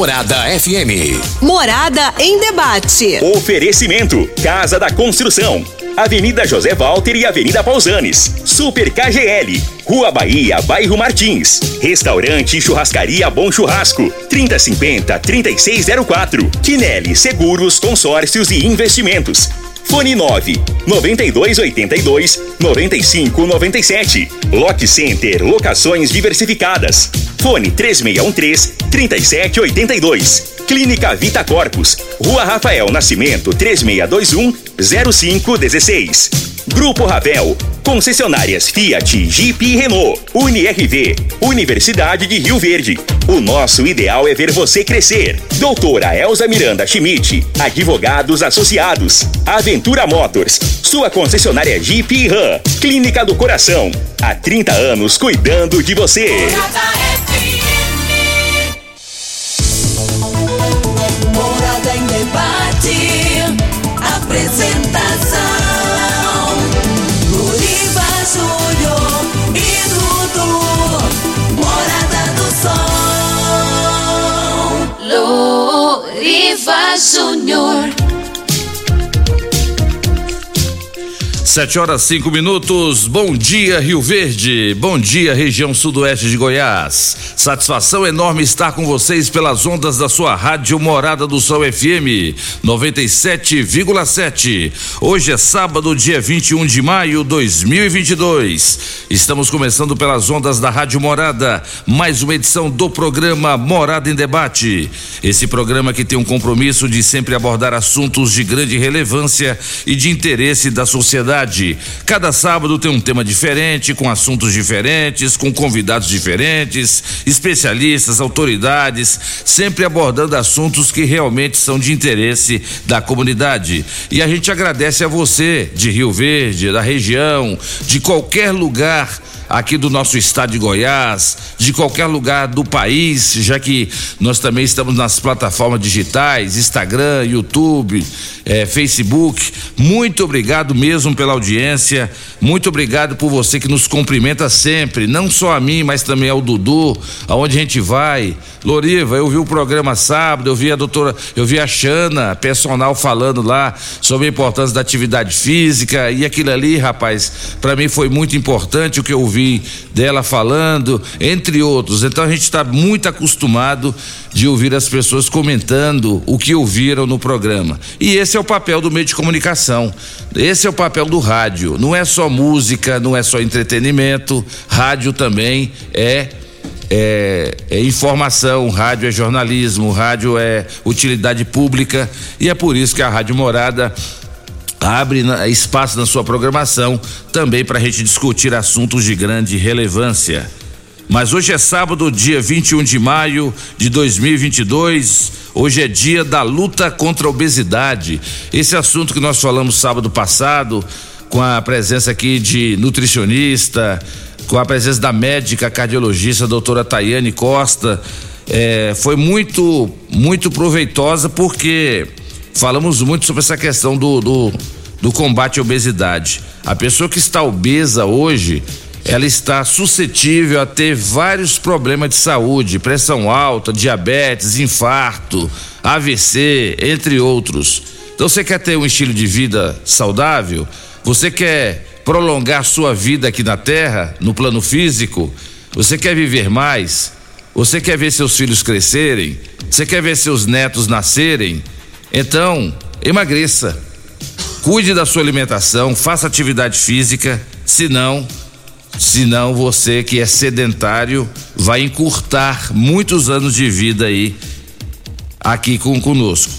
Morada FM. Morada em debate. Oferecimento: Casa da Construção. Avenida José Walter e Avenida Pausanes. Super KGL. Rua Bahia, Bairro Martins. Restaurante e Churrascaria Bom Churrasco. 3050-3604. Quinelli Seguros, Consórcios e Investimentos. Fone 9 9282 9597. Lock Center Locações Diversificadas. Fone 3613 3782. Clínica Vita Corpus. Rua Rafael Nascimento 3621 0516. Grupo Ravel. Concessionárias Fiat, Jeep e Renault. UniRV. Universidade de Rio Verde. O nosso ideal é ver você crescer. Doutora Elza Miranda Schmidt. Advogados Associados. Aventura Motors. Sua concessionária Jeep e Ram. Clínica do Coração. Há 30 anos cuidando de você. Luriva Júnior. Sete horas cinco minutos. Bom dia, Rio Verde. Bom dia, região sudoeste de Goiás. Satisfação enorme estar com vocês pelas ondas da sua rádio Morada do Sol FM 97,7. Hoje é sábado, dia 21 de maio 2022. Estamos começando pelas ondas da Rádio Morada, mais uma edição do programa Morada em Debate. Esse programa que tem um compromisso de sempre abordar assuntos de grande relevância e de interesse da sociedade. Cada sábado tem um tema diferente, com assuntos diferentes, com convidados diferentes, especialistas, autoridades, sempre abordando assuntos que realmente são de interesse da comunidade. E a gente agradece a você de Rio Verde, da região, de qualquer lugar aqui do nosso estado de Goiás, de qualquer lugar do país, já que nós também estamos nas plataformas digitais, Instagram, YouTube, eh, Facebook. Muito obrigado mesmo pela audiência, muito obrigado por você que nos cumprimenta sempre, não só a mim, mas também ao Dudu, aonde a gente vai. Loriva, eu vi o programa sábado, eu vi a doutora, eu vi a Xana, personal falando lá sobre a importância da atividade física. E aquilo ali, rapaz, para mim foi muito importante o que eu dela falando, entre outros. Então a gente está muito acostumado de ouvir as pessoas comentando o que ouviram no programa. E esse é o papel do meio de comunicação. Esse é o papel do rádio. Não é só música, não é só entretenimento. Rádio também é é, é, informação, rádio é jornalismo, rádio é utilidade pública e é por isso que a Rádio Morada abre espaço na sua programação também para a gente discutir assuntos de grande relevância. Mas hoje é sábado, dia 21 de maio de 2022. Hoje é dia da luta contra a obesidade. Esse assunto que nós falamos sábado passado, com a presença aqui de nutricionista, com a presença da médica cardiologista, doutora Tayane Costa, é, foi muito, muito proveitosa porque falamos muito sobre essa questão do, do, do combate à obesidade. A pessoa que está obesa hoje, ela está suscetível a ter vários problemas de saúde, pressão alta, diabetes, infarto, AVC, entre outros. Então você quer ter um estilo de vida saudável? Você quer prolongar sua vida aqui na Terra, no plano físico? Você quer viver mais? Você quer ver seus filhos crescerem? Você quer ver seus netos nascerem? Então, emagreça. Cuide da sua alimentação, faça atividade física, senão, senão você que é sedentário vai encurtar muitos anos de vida aí aqui com conosco.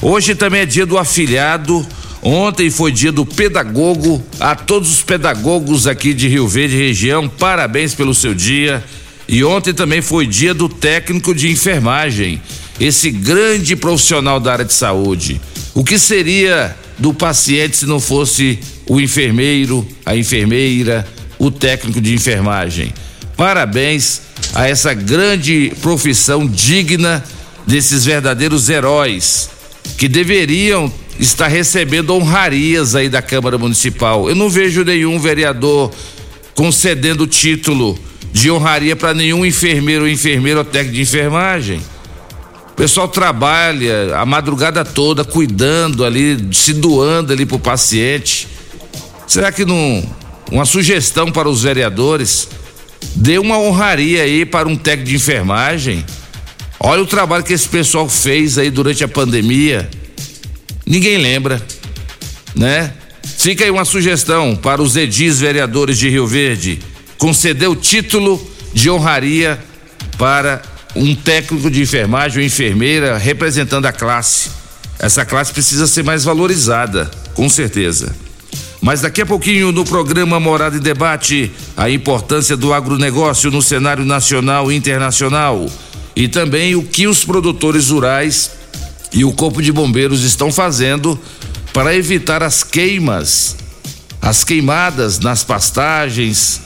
Hoje também é dia do afilhado. Ontem foi dia do pedagogo. A todos os pedagogos aqui de Rio Verde região, parabéns pelo seu dia. E ontem também foi dia do técnico de enfermagem, esse grande profissional da área de saúde. O que seria do paciente se não fosse o enfermeiro, a enfermeira, o técnico de enfermagem? Parabéns a essa grande profissão digna desses verdadeiros heróis que deveriam está recebendo honrarias aí da Câmara Municipal. Eu não vejo nenhum vereador concedendo título de honraria para nenhum enfermeiro ou enfermeiro ou técnico de enfermagem. O pessoal trabalha a madrugada toda cuidando ali, se doando ali pro paciente. Será que não uma sugestão para os vereadores dê uma honraria aí para um técnico de enfermagem? Olha o trabalho que esse pessoal fez aí durante a pandemia. Ninguém lembra, né? Fica aí uma sugestão para os edis vereadores de Rio Verde conceder o título de honraria para um técnico de enfermagem ou enfermeira representando a classe. Essa classe precisa ser mais valorizada, com certeza. Mas daqui a pouquinho no programa Morada em Debate, a importância do agronegócio no cenário nacional e internacional e também o que os produtores rurais e o Corpo de Bombeiros estão fazendo para evitar as queimas, as queimadas nas pastagens,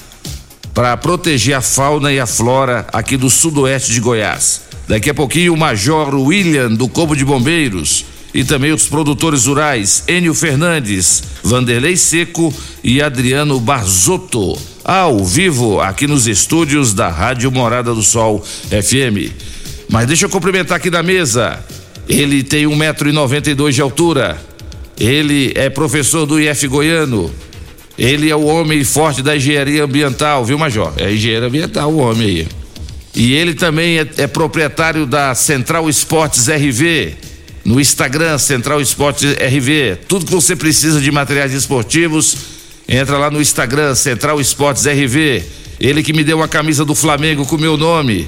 para proteger a fauna e a flora aqui do sudoeste de Goiás. Daqui a pouquinho o Major William do Corpo de Bombeiros e também os produtores rurais Enio Fernandes, Vanderlei Seco e Adriano Barzotto, ao vivo aqui nos estúdios da Rádio Morada do Sol FM. Mas deixa eu cumprimentar aqui da mesa. Ele tem um metro e noventa e dois de altura. Ele é professor do IF Goiano. Ele é o homem forte da engenharia ambiental, viu, Major? É engenheiro ambiental o homem aí. E ele também é, é proprietário da Central Esportes RV no Instagram, Central Esportes RV. Tudo que você precisa de materiais esportivos, entra lá no Instagram, Central Esportes RV. Ele que me deu uma camisa do Flamengo com meu nome.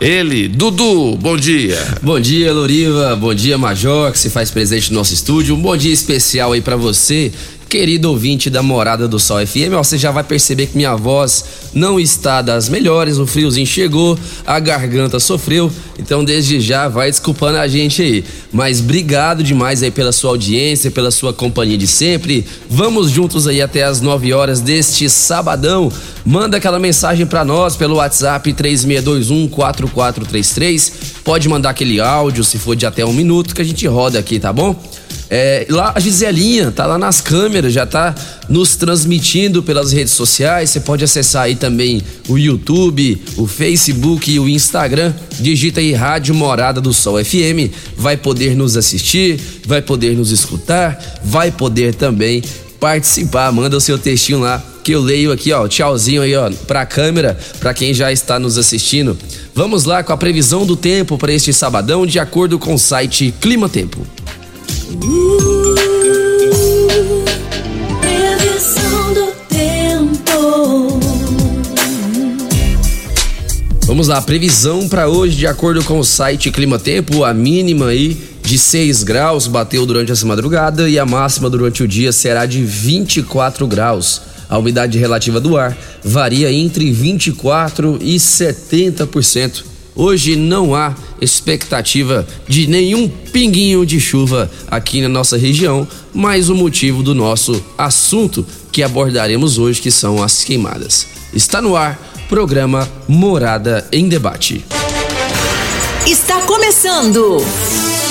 Ele, Dudu, bom dia. Bom dia, Loriva. Bom dia, Major, que se faz presente no nosso estúdio. Um bom dia especial aí para você Querido ouvinte da Morada do Sol FM, você já vai perceber que minha voz não está das melhores, o friozinho chegou, a garganta sofreu, então desde já vai desculpando a gente aí. Mas obrigado demais aí pela sua audiência, pela sua companhia de sempre. Vamos juntos aí até as 9 horas deste sabadão. Manda aquela mensagem para nós pelo WhatsApp 3621 4433. Pode mandar aquele áudio se for de até um minuto que a gente roda aqui, tá bom? É, lá a Giselinha tá lá nas câmeras, já tá nos transmitindo pelas redes sociais. Você pode acessar aí também o YouTube, o Facebook e o Instagram. Digita aí Rádio Morada do Sol FM. Vai poder nos assistir, vai poder nos escutar, vai poder também participar. Manda o seu textinho lá que eu leio aqui, ó. Tchauzinho aí, ó, pra câmera, pra quem já está nos assistindo. Vamos lá com a previsão do tempo para este sabadão, de acordo com o site Clima Tempo. Vamos lá, previsão para hoje, de acordo com o site Clima Tempo, a mínima aí de 6 graus bateu durante essa madrugada e a máxima durante o dia será de 24 graus. A umidade relativa do ar varia entre 24 e 70%. Hoje não há expectativa de nenhum pinguinho de chuva aqui na nossa região, mas o motivo do nosso assunto que abordaremos hoje, que são as queimadas. Está no ar, programa Morada em Debate. Está começando.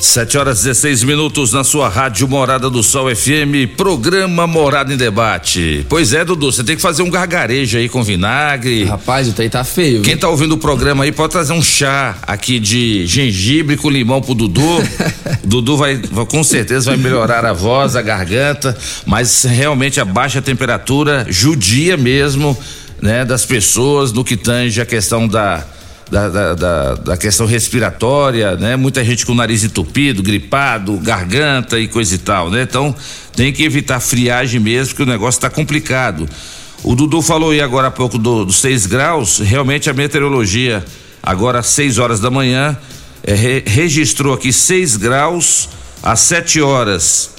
7 horas 16 minutos na sua rádio Morada do Sol FM, programa Morada em Debate. Pois é, Dudu, você tem que fazer um gargarejo aí com vinagre. Rapaz, o trem tá feio. Quem tá ouvindo o programa aí pode trazer um chá aqui de gengibre com limão pro Dudu. Dudu vai, vai- com certeza vai melhorar a voz, a garganta, mas realmente a baixa temperatura judia mesmo, né, das pessoas no que tange a questão da da, da, da- da questão respiratória, né? Muita gente com o nariz entupido, gripado, garganta e coisa e tal, né? Então tem que evitar friagem mesmo, porque o negócio está complicado. O Dudu falou aí agora há pouco do- dos 6 graus, realmente a meteorologia, agora às 6 horas da manhã, eh, re- registrou aqui 6 graus às 7 horas.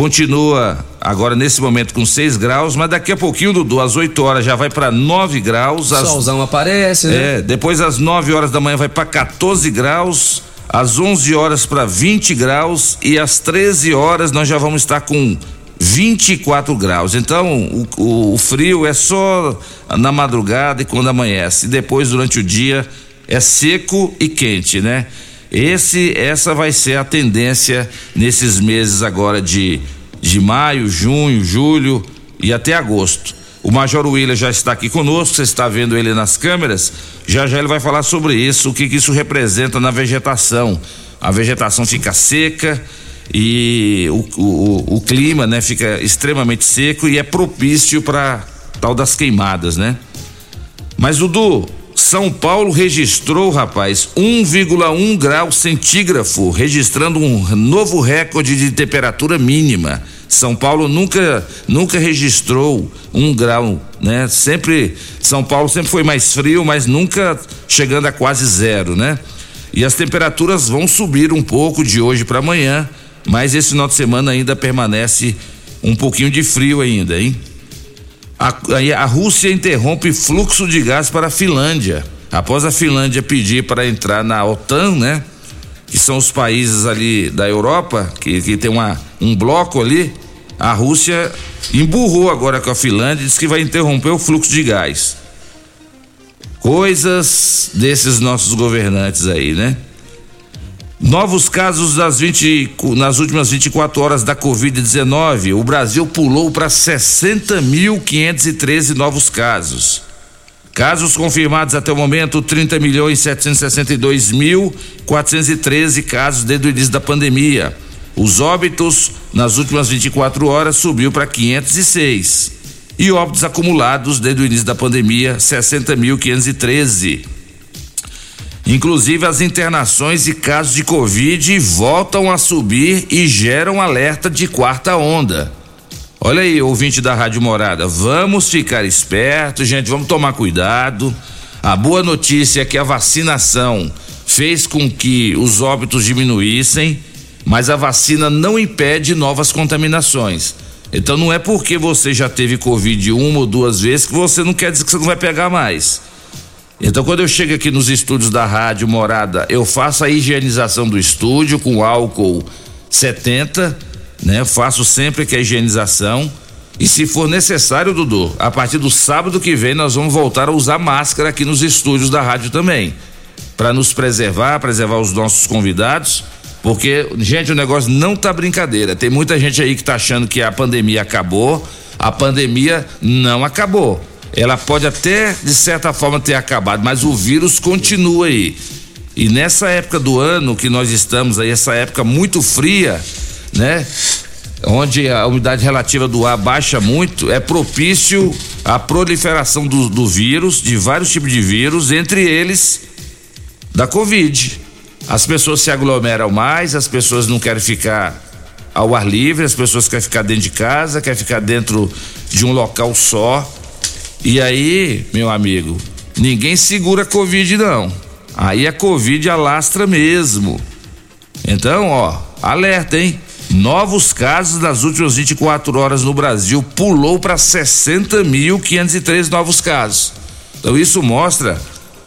Continua agora nesse momento com 6 graus, mas daqui a pouquinho, Dudu, às 8 horas já vai para 9 graus. às Solzão aparece, né? é, depois às 9 horas da manhã vai para 14 graus, às 11 horas para 20 graus e às 13 horas nós já vamos estar com 24 graus. Então, o, o, o, frio é só na madrugada e quando amanhece. Depois, durante o dia, é seco e quente, né? Esse, essa vai ser a tendência nesses meses agora de, de maio, junho, julho e até agosto. O Major William já está aqui conosco, você está vendo ele nas câmeras. Já já ele vai falar sobre isso, o que, que isso representa na vegetação. A vegetação fica seca, e o, o, o clima, né, fica extremamente seco e é propício para tal das queimadas, né? Mas Dudu, São Paulo registrou, rapaz, 1,1 grau centígrafo, registrando um novo recorde de temperatura mínima. São Paulo nunca nunca registrou um grau, né? Sempre São Paulo sempre foi mais frio, mas nunca chegando a quase zero, né? E as temperaturas vão subir um pouco de hoje para amanhã mas esse final de semana ainda permanece um pouquinho de frio ainda, hein? A, a, Rússia interrompe fluxo de gás para a Finlândia. Após a Finlândia pedir para entrar na OTAN, né? Que são os países ali da Europa, que, que tem uma, um bloco ali, a Rússia emburrou agora com a Finlândia e disse que vai interromper o fluxo de gás. Coisas desses nossos governantes aí, né? Novos casos nas, 20, nas últimas 24 horas da Covid-19. O Brasil pulou para 60.513 novos casos. Casos confirmados até o momento: 30 milhões 762 mil 413 casos desde o início da pandemia. Os óbitos nas últimas 24 horas subiu para 506. E óbitos acumulados desde o início da pandemia: 60.513. Inclusive, as internações e casos de Covid voltam a subir e geram alerta de quarta onda. Olha aí, ouvinte da Rádio Morada, vamos ficar espertos, gente, vamos tomar cuidado. A boa notícia é que a vacinação fez com que os óbitos diminuíssem, mas a vacina não impede novas contaminações. Então não é porque você já teve Covid uma ou duas vezes que você não quer dizer que você não vai pegar mais. Então, quando eu chego aqui nos estúdios da Rádio Morada, eu faço a higienização do estúdio com álcool 70, né? Faço sempre que a higienização. E se for necessário, Dudu, a partir do sábado que vem nós vamos voltar a usar máscara aqui nos estúdios da rádio também, para nos preservar, preservar os nossos convidados, porque gente, o negócio não tá brincadeira. Tem muita gente aí que tá achando que a pandemia acabou. A pandemia não acabou. Ela pode até, de certa forma, ter acabado, mas o vírus continua aí. E nessa época do ano que nós estamos aí, essa época muito fria, né? Onde a umidade relativa do ar baixa muito, é propício à proliferação do, do vírus, de vários tipos de vírus, entre eles da Covid. As pessoas se aglomeram mais, as pessoas não querem ficar ao ar livre, as pessoas querem ficar dentro de casa, querem ficar dentro de um local só. E aí, meu amigo, ninguém segura a Covid não. Aí a Covid alastra mesmo. Então, ó, alerta, hein? Novos casos nas últimas 24 horas no Brasil pulou para 60.503 novos casos. Então isso mostra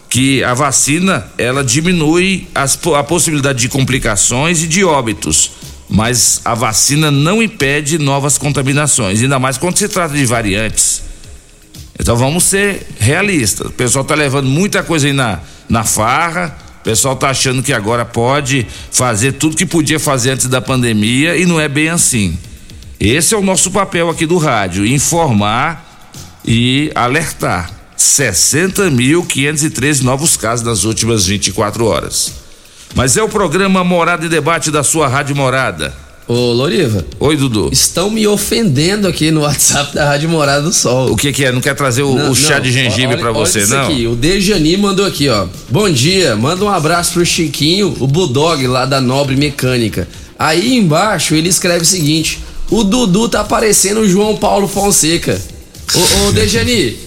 que a vacina ela diminui as, a possibilidade de complicações e de óbitos, mas a vacina não impede novas contaminações, ainda mais quando se trata de variantes. Então vamos ser realistas. O pessoal está levando muita coisa aí na, na farra. O pessoal está achando que agora pode fazer tudo que podia fazer antes da pandemia e não é bem assim. Esse é o nosso papel aqui do rádio: informar e alertar. 60.513 novos casos nas últimas 24 horas. Mas é o programa Morada e Debate da sua Rádio Morada. Ô, Loriva. Oi, Dudu. Estão me ofendendo aqui no WhatsApp da Rádio Morada do Sol. O que que é? Não quer trazer o, não, o chá não. de gengibre para você, olha isso não? aqui, o Dejani mandou aqui, ó. Bom dia, manda um abraço pro Chiquinho, o Bulldog lá da Nobre Mecânica. Aí embaixo ele escreve o seguinte: o Dudu tá parecendo o João Paulo Fonseca. Ô, ô Dejani,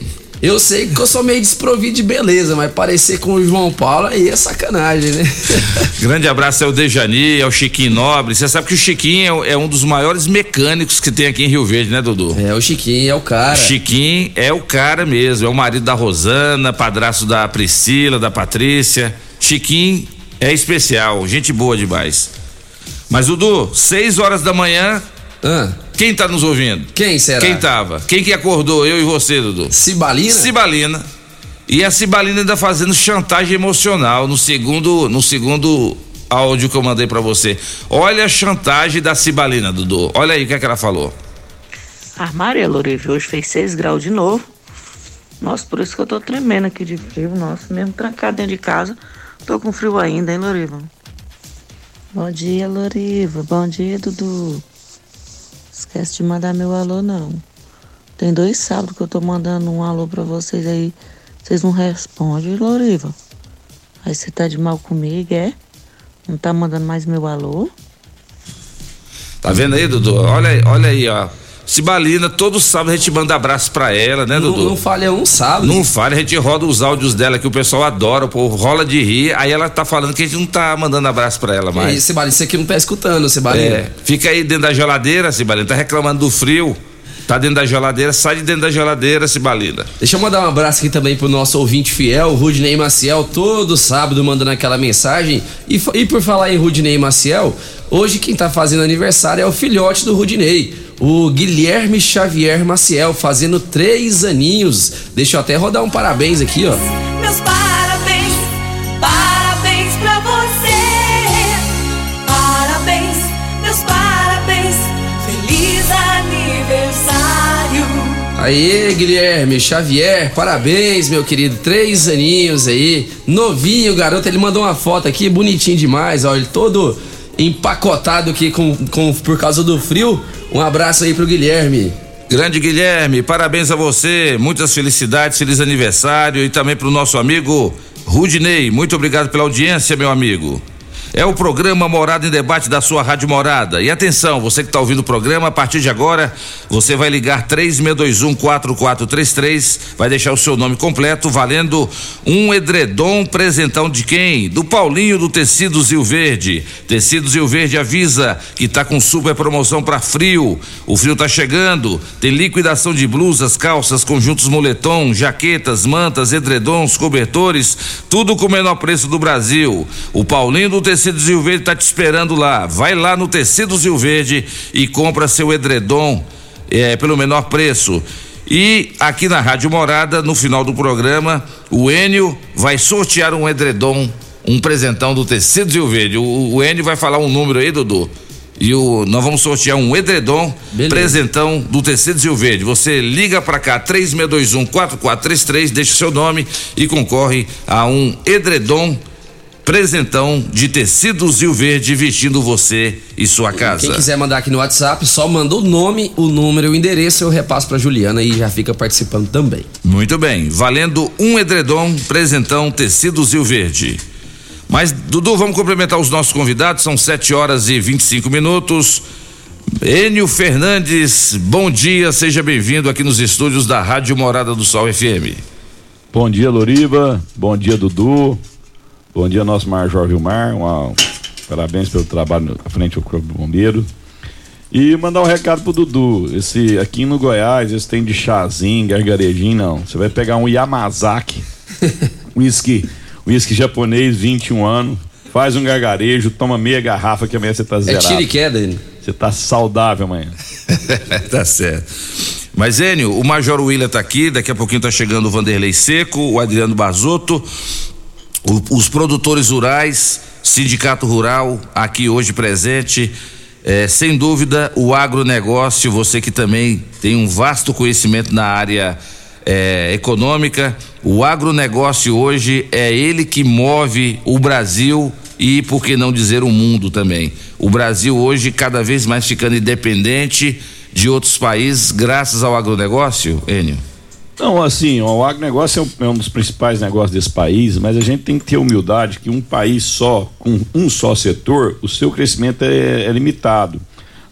eu sei que eu sou meio desprovido de beleza, mas parecer com o João Paulo aí é sacanagem, né? Grande abraço ao Dejani, ao Chiquinho Nobre. Você sabe que o Chiquinho é, é, um dos maiores mecânicos que tem aqui em Rio Verde, né, Dudu? É, o Chiquinho é o cara. O Chiquinho é o cara mesmo, é o marido da Rosana, padrasto da Priscila, da Patrícia. Chiquinho é É especial, gente boa demais. Mas, Dudu, 6 horas da manhã. Ah, Quem tá nos ouvindo? quem será? Quem tava? Quem que acordou? Eu e você, Dudu? Cibalina? Cibalina. E a Cibalina ainda fazendo chantagem emocional no segundo, no segundo áudio que eu mandei pra você. Olha a chantagem da Cibalina, Dudu. Olha aí o que, é que ela falou. Ah, Maria Loriva, hoje fez 6 graus de novo. Nossa, por isso que eu tô tremendo aqui de frio. Nossa, mesmo trancado dentro de casa, tô com frio ainda, hein, Loriva? Bom dia, Loriva. Bom dia, Dudu. Esquece de mandar meu alô, não. Tem dois sábados que eu tô mandando um alô pra vocês aí. Vocês não respondem, Loriva. Aí você tá de mal comigo, é? Não tá mandando mais meu alô? Tá vendo aí, Dudu? Olha olha aí, ó. Cibalina, todo sábado a gente manda abraço pra ela, né, Não, Dudu? não falha um sábado. Não fale, a gente roda os áudios dela que o pessoal adora, o povo rola de rir. Aí ela tá falando que a gente não tá mandando abraço pra ela mais. Cibalina, você aqui não tá escutando, Cibalina. É, fica aí dentro da geladeira, Cibalina. Tá reclamando do frio. Tá dentro da geladeira, sai de dentro da geladeira, Cibalina. Deixa eu mandar um abraço aqui também pro nosso ouvinte fiel, Rudney Maciel, todo sábado mandando aquela mensagem. E, e por falar em Rudney Maciel, hoje quem tá fazendo aniversário é o filhote do Rudney, o Guilherme Xavier Maciel, fazendo três aninhos. Deixa eu até rodar um parabéns aqui, ó. Meus parabéns, parabéns pra você. Parabéns, meus parabéns. Feliz aniversário. Aê, Guilherme Xavier, parabéns, meu querido. Três aninhos aí, novinho, garoto. Ele mandou uma foto aqui, bonitinho demais, ó. Ele todo empacotado aqui com, com, por causa do frio. Um abraço aí pro Guilherme. Grande Guilherme, parabéns a você, muitas felicidades, feliz aniversário e também pro nosso amigo Rudinei. Muito obrigado pela audiência, meu amigo. É o programa Morada em Debate da sua Rádio Morada. E atenção, você que está ouvindo o programa, a partir de agora, você vai ligar 3621-4433, vai deixar o seu nome completo, valendo um edredom presentão de quem? Do Paulinho do Tecidos Rio Verde. Tecidos Rio Verde avisa que tá com super promoção para frio. O frio tá chegando. Tem liquidação de blusas, calças, conjuntos moletom, jaquetas, mantas, edredons, cobertores, tudo com o menor preço do Brasil. O Paulinho do Tecidos Rio Verde tá te esperando lá. Vai lá no Tecidos Rio Verde e compra seu edredom é, pelo menor preço. E aqui na Rádio Morada, no final do programa, o Enio vai sortear um edredom, um presentão do Tecidos Rio Verde. O, o Enio vai falar um número aí, Dudu. E o, nós vamos sortear um edredom, Beleza. presentão do Tecidos Rio Verde. Você liga pra cá, 3621-4433, deixa o seu nome e concorre a um edredom presentão de Tecidos Rio Verde vestindo você e sua casa. Quem quiser mandar aqui no WhatsApp, só manda o nome, o número e o endereço, eu repasso pra Juliana e já fica participando também. Muito bem, valendo um edredom, presentão Tecidos Rio Verde. Mas, Dudu, vamos cumprimentar os nossos convidados, são 7 horas e 25 minutos. Enio Fernandes, bom dia, seja bem-vindo aqui nos estúdios da Rádio Morada do Sol FM. Bom dia, Loriva. Bom dia, Dudu. Bom dia, nosso Major Vilmar. Uma- Parabéns pelo trabalho à frente do Corpo de Bombeiro. E mandar um recado pro Dudu. Esse, aqui no Goiás, eles têm de chazinho, gargarejinho, não. Você vai pegar um Yamazaki, whisky, whisky japonês, 21 anos. Faz um gargarejo, toma meia garrafa que amanhã você tá É zerado. tiro e queda, ele. Você tá saudável amanhã. tá certo. Mas, Enio, o Major William tá aqui, daqui a pouquinho tá chegando o Vanderlei Seco, o Adriano Bazotto, o- os produtores rurais, Sindicato Rural, aqui hoje presente. É, sem dúvida, o agronegócio, você que também tem um vasto conhecimento na área é, econômica, o agronegócio hoje é ele que move o Brasil e, por que não dizer, o mundo também. O Brasil hoje cada vez mais ficando independente de outros países, graças ao agronegócio, Enio. Não, assim, o agronegócio é um, é um dos principais negócios desse país, mas a gente tem que ter humildade que um país só, com um só setor, o seu crescimento é, é limitado.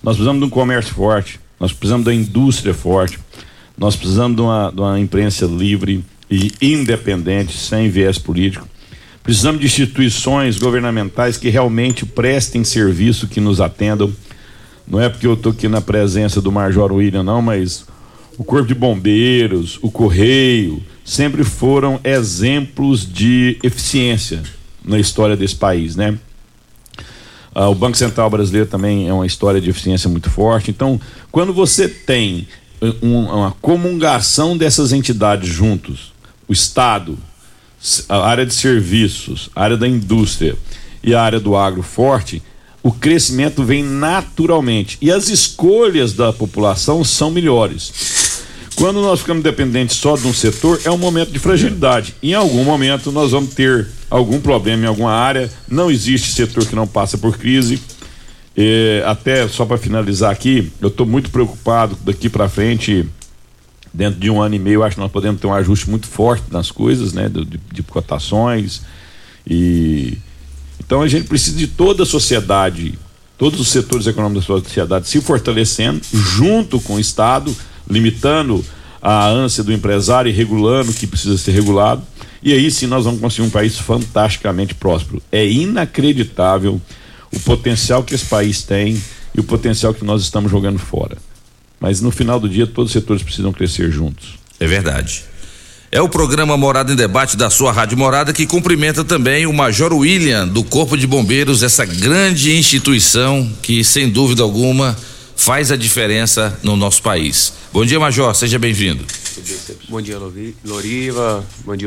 Nós precisamos de um comércio forte, nós precisamos da indústria forte, nós precisamos de uma, de uma imprensa livre e independente, sem viés político. Precisamos de instituições governamentais que realmente prestem serviço, que nos atendam. Não é porque eu estou aqui na presença do Major William, não, mas o Corpo de Bombeiros, o Correio, sempre foram exemplos de eficiência. na história desse país, né? Ah, o Banco Central Brasileiro também é uma história de eficiência muito forte. Então, quando você tem um, uma comungação dessas entidades juntos, o Estado, a área de serviços, a área da indústria e a área do agro forte, o crescimento vem naturalmente e as escolhas da população são melhores. Quando nós ficamos dependentes só de um setor, é um momento de fragilidade. Em algum momento nós vamos ter algum problema em alguma área. Não existe setor que não passa por crise. É, até só para finalizar aqui, eu estou muito preocupado daqui para frente. Dentro de um ano e meio, acho que nós podemos ter um ajuste muito forte nas coisas, né? De, de, de cotações. E então a gente precisa de toda a sociedade, todos os setores econômicos da sociedade se fortalecendo junto com o Estado, limitando a ânsia do empresário e regulando o que precisa ser regulado. E aí sim nós vamos conseguir um país fantasticamente próspero. É inacreditável o potencial que esse país tem e o potencial que nós estamos jogando fora. Mas no final do dia todos os setores precisam crescer juntos. É verdade. É o programa Morada em Debate da sua Rádio Morada que cumprimenta também o Major William do Corpo de Bombeiros, essa grande instituição que, sem dúvida alguma, faz a diferença no nosso país. Bom dia, Major, seja bem-vindo. Bom dia, Loriva, bom dia,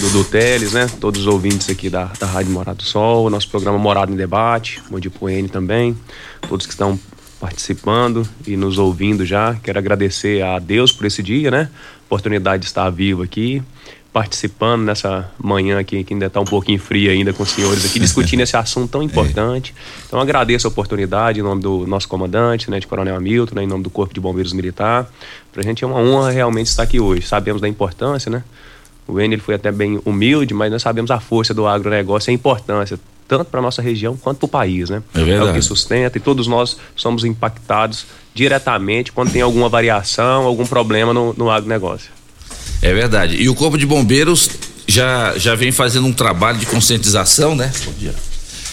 Dudu Teles, né? Todos os ouvintes aqui da, da Rádio Morada do Sol, nosso programa Morada em Debate, bom dia pro N também, todos que estão participando e nos ouvindo já. Quero agradecer a Deus por esse dia, né? Oportunidade de estar vivo aqui, participando nessa manhã aqui, que ainda está um pouquinho fria ainda com os senhores aqui, discutindo esse assunto tão importante. Então agradeço a oportunidade em nome do nosso comandante, né, de Coronel Hamilton, né, em nome do Corpo de Bombeiros Militar. Para a gente é uma honra realmente estar aqui hoje. Sabemos da importância, né? O Enio foi até bem humilde, mas nós sabemos a força do agronegócio e a importância tanto para nossa região quanto para o país, né? É, verdade. é o que sustenta e todos nós somos impactados diretamente quando tem alguma variação, algum problema no, no agronegócio. É verdade. E o Corpo de Bombeiros já, já vem fazendo um trabalho de conscientização, né?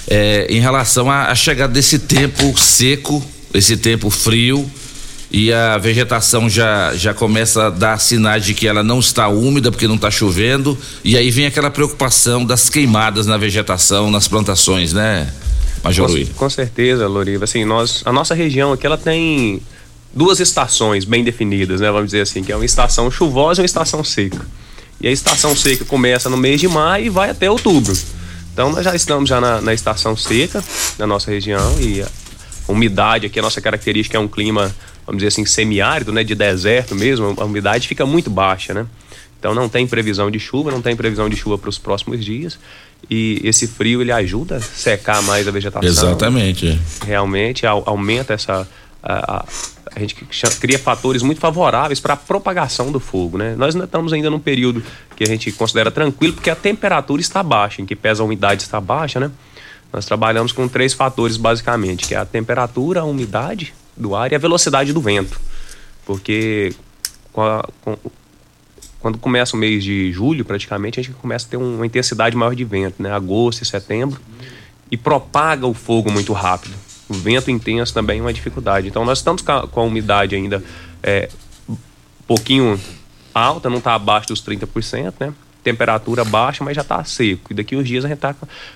É, em relação à chegada desse tempo seco, esse tempo frio e a vegetação já, já começa a dar sinais de que ela não está úmida porque não está chovendo e aí vem aquela preocupação das queimadas na vegetação, nas plantações, né, Major com? Com certeza, Loriva. Assim, nós, a nossa região aqui ela tem duas estações bem definidas, né? Vamos dizer assim, que é uma estação chuvosa e uma estação seca. E a estação seca começa no mês de maio e vai até outubro. Então nós já estamos já na, na estação seca na nossa região e a umidade aqui, a nossa característica é um clima vamos dizer assim, semiárido, né, de deserto mesmo, a umidade fica muito baixa, né? Então não tem previsão de chuva, não tem previsão de chuva para os próximos dias. E esse frio ele ajuda a secar mais a vegetação. Exatamente. Realmente aumenta essa a, a, a gente cria fatores muito favoráveis para a propagação do fogo, né? Nós ainda estamos ainda num período que a gente considera tranquilo porque a temperatura está baixa, em que pesa a umidade está baixa, né? Nós trabalhamos com três fatores basicamente, que é a temperatura, a umidade do ar e a velocidade do vento. Porque com a, com, quando começa o mês de julho, praticamente, a gente começa a ter uma intensidade maior de vento, né? Agosto e setembro. E propaga o fogo muito rápido. O vento intenso também é uma dificuldade. Então, nós estamos com a, umidade ainda é, um pouquinho alta, não está abaixo dos 30%, né? Temperatura baixa, mas já está seco. E daqui uns dias a gente está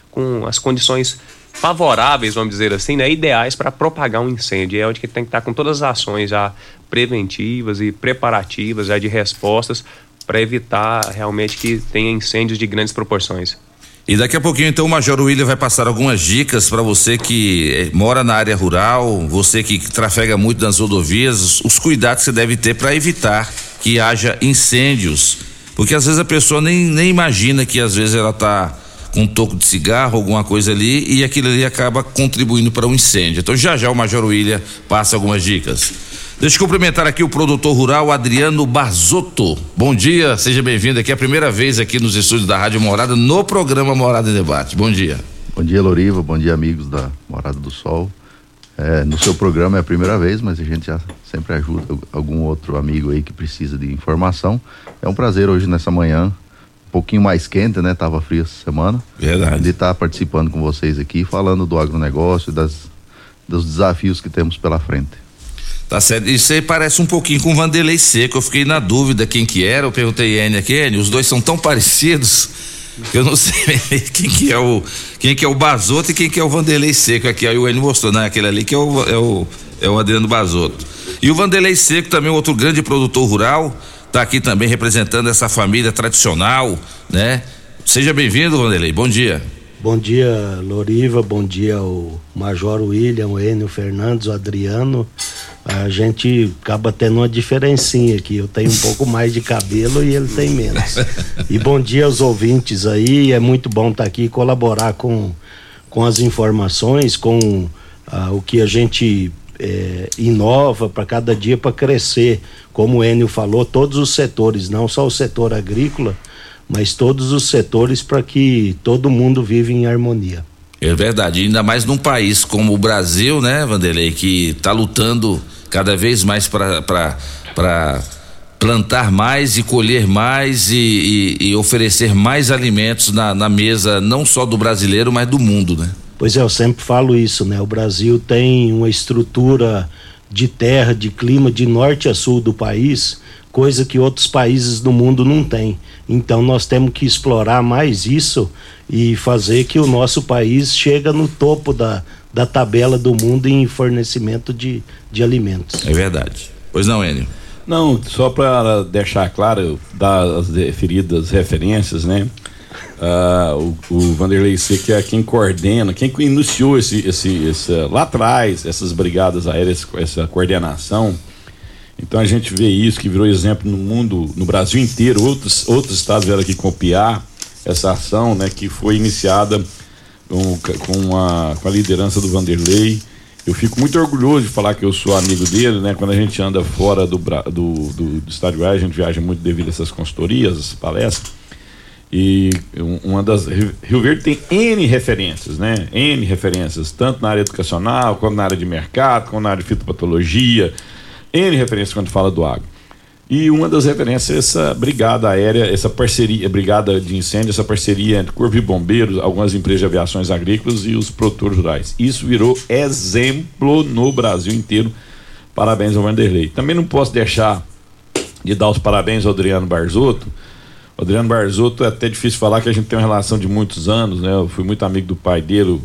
com as condições favoráveis, vamos dizer assim, né, ideais para propagar um incêndio. É onde que tem que estar com todas as ações já preventivas e preparativas já de respostas para evitar realmente que tenha incêndios de grandes proporções. E daqui a pouquinho então o Major William vai passar algumas dicas para você que eh, mora na área rural, você que trafega muito nas rodovias, os cuidados que você deve ter para evitar que haja incêndios, porque às vezes a pessoa nem, nem imagina que às vezes ela está com um toco de cigarro, alguma coisa ali, e aquilo ali acaba contribuindo para um incêndio. Então já já o Major William passa algumas dicas. Deixa eu cumprimentar aqui o produtor rural Adriano Barzotto. Bom dia, seja bem-vindo aqui. É a primeira vez aqui nos estúdios da Rádio Morada, no programa Morada em Debate. Bom dia. Bom dia, Loriva. Bom dia, amigos da Morada do Sol. É, no seu programa é a primeira vez, mas a gente já sempre ajuda algum outro amigo aí que precisa de informação. É um prazer hoje nessa manhã pouquinho mais quente, né? Tava frio essa semana. Verdade. De estar tá participando com vocês aqui, falando do agronegócio, das, dos desafios que temos pela frente. Tá certo. Isso aí parece um pouquinho com Vanderlei Seco. Eu fiquei na dúvida quem que era. Eu perguntei N aqui, N, os dois são tão parecidos. Eu não sei quem que é o quem que é o Basoto e quem que é o Vanderlei Seco aqui. Aí o Enio mostrou, né? Aquele ali que é o, é o, é o Adriano Basoto. E o Vanderlei Seco também, outro grande produtor rural, está aqui também representando essa família tradicional, né? Seja bem-vindo, Vanderlei. Bom dia. Bom dia, Loriva. Bom dia ao Major William, o Enio Fernandes, o Adriano. A gente acaba tendo uma diferencinha aqui. Eu tenho um pouco mais de cabelo e ele tem menos. E bom dia aos ouvintes aí. É muito bom estar aqui e colaborar com, com as informações, com ah, o que a gente é, inova para cada dia para crescer. Como o Enio falou, todos os setores, não só o setor agrícola mas todos os setores para que todo mundo vive em harmonia. É verdade, ainda mais num país como o Brasil, né, Vanderlei, que está lutando cada vez mais para plantar mais e colher mais e, e, e oferecer mais alimentos na, na, mesa, não só do brasileiro, mas do mundo, né? Pois é, eu sempre falo isso, né? O Brasil tem uma estrutura de terra, de clima, de norte a sul do país, coisa que outros países do mundo não têm. Então nós temos que explorar mais isso e fazer que o nosso país chegue no topo da, da tabela do mundo em fornecimento de, de alimentos. É verdade. Pois não, Enio? Não, só para deixar claro, dar as referidas referências, né? Uh, o, o Vanderlei que é quem coordena, quem iniciou esse, esse, esse, lá atrás, essas brigadas aéreas, essa coordenação então a gente vê isso que virou exemplo no mundo, no Brasil inteiro. Outros, outros estados vieram aqui copiar essa ação, né, que foi iniciada com, com, a, com a liderança do Vanderlei. Eu fico muito orgulhoso de falar que eu sou amigo dele, né? Quando a gente anda fora do, do, do, do a gente viaja muito devido a essas consultorias, essas palestras. E uma das. Rio Verde tem N referências, né? N referências, tanto na área educacional, quanto na área de mercado, quanto na área de fitopatologia, N referências quando fala do agro. E uma das referências é essa brigada aérea, essa parceria, brigada de incêndio, essa parceria entre Corpo Bombeiros, algumas empresas de aviações agrícolas e os produtores rurais. Isso virou exemplo no Brasil inteiro. Parabéns ao Vanderlei. Também não posso deixar de dar os parabéns ao Adriano Barzotto. O Adriano Barzotto é até difícil falar que a gente tem uma relação de muitos anos, né? Eu fui muito amigo do pai dele, o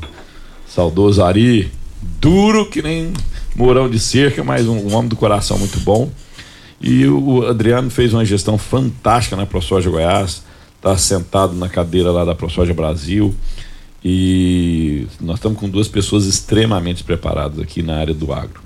saudoso Ari, duro que nem Mourão de Cerca, mas um, um, homem do coração muito bom. E o Adriano fez uma gestão fantástica na ProSoja Goiás, está sentado na cadeira lá da ProSoja Brasil. E nós estamos com duas pessoas extremamente preparadas aqui na área do agro.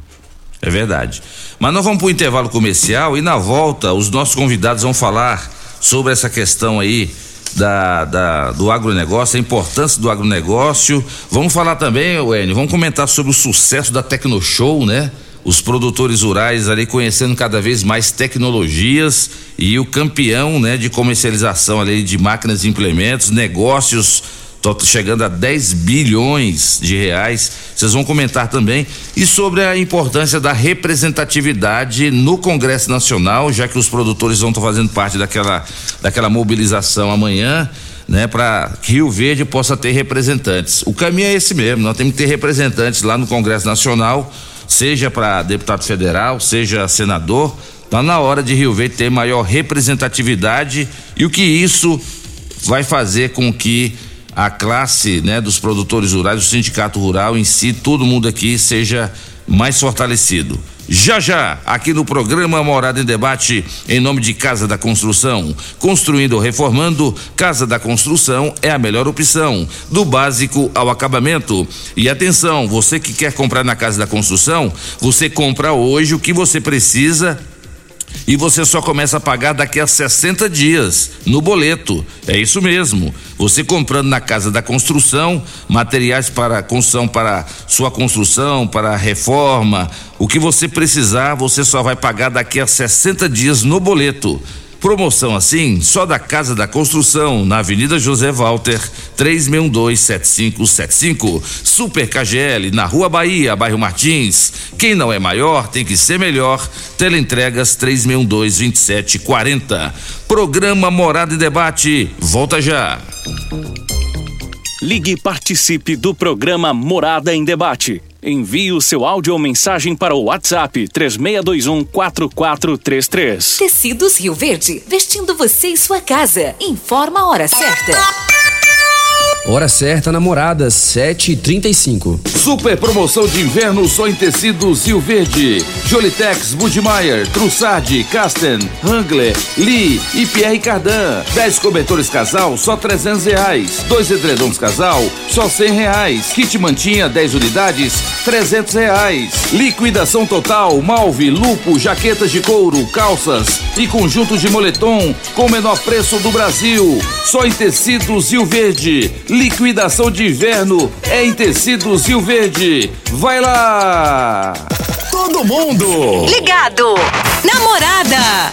É verdade. Mas nós vamos para o intervalo comercial e na volta os nossos convidados vão falar sobre essa questão aí da, da, do agronegócio, a importância do agronegócio. Vamos falar também, Enio, vamos comentar sobre o sucesso da Tecnoshow, né? Os produtores rurais ali conhecendo cada vez mais tecnologias e o campeão, né, de comercialização ali de máquinas e implementos, negócios chegando a 10 bilhões de reais. Vocês vão comentar também e sobre a importância da representatividade no Congresso Nacional, já que os produtores vão estar fazendo parte daquela daquela mobilização amanhã, né, para Rio Verde possa ter representantes. O caminho é esse mesmo, nós temos que ter representantes lá no Congresso Nacional, seja para deputado federal, seja senador, tá na hora de Rio Verde ter maior representatividade e o que isso vai fazer com que a classe né, dos produtores rurais, o sindicato rural em si, todo mundo aqui seja mais fortalecido. Já já, aqui no programa Morada em Debate, em nome de Casa da Construção. Construindo ou reformando, Casa da Construção é a melhor opção, do básico ao acabamento. E atenção, você que quer comprar na Casa da Construção, você compra hoje o que você precisa e você só começa a pagar daqui a 60 dias no boleto. É isso mesmo. Você comprando na casa da construção, materiais para construção para sua construção, para reforma, o que você precisar, você só vai pagar daqui a 60 dias no boleto. Promoção assim, só da Casa da Construção, na Avenida José Walter, 36127575. Super KGL, na Rua Bahia, bairro Martins. Quem não é maior tem que ser melhor. Teleentregas 36122740. Programa Morada e Debate. Volta já. Ligue e participe do programa Morada em Debate. Envie o seu áudio ou mensagem para o WhatsApp 3621 4433. Tecidos Rio Verde, vestindo você e sua casa. Informa a hora certa. Hora certa, namorada, 7h35. Super promoção de inverno só em tecidos Rio Verde. Jolitex, Budmeier, Trussardi, Casten, Hangler, Lee e Pierre Cardan. 10 cobertores casal, só 300 reais. Dois edredons casal, só 100 reais. Kit mantinha, 10 unidades, 300 reais. Liquidação total, malve, lupo, jaquetas de couro, calças e conjuntos de moletom com menor preço do Brasil. Só em tecidos Rio Verde. Liquidação de inverno é em tecidos Rio Verde. Vai lá! Todo mundo Ligado. Namorada.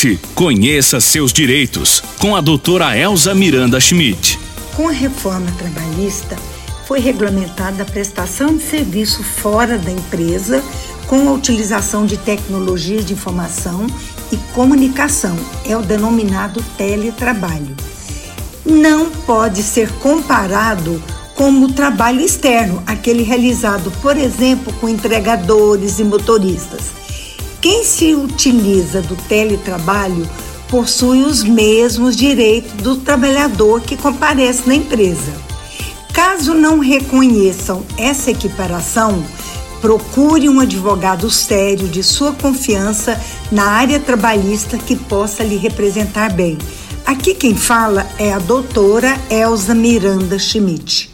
conheça seus direitos com a doutora Elza Miranda Schmidt. Com a reforma trabalhista, foi regulamentada a prestação de serviço fora da empresa com a utilização de tecnologias de informação e comunicação, é o denominado teletrabalho. Não pode ser comparado como o trabalho externo, aquele realizado, por exemplo, com entregadores e motoristas. Quem se utiliza do teletrabalho possui os mesmos direitos do trabalhador que comparece na empresa. Caso não reconheçam essa equiparação, procure um advogado sério de sua confiança na área trabalhista que possa lhe representar bem. Aqui quem fala é a doutora Elza Miranda Schmidt.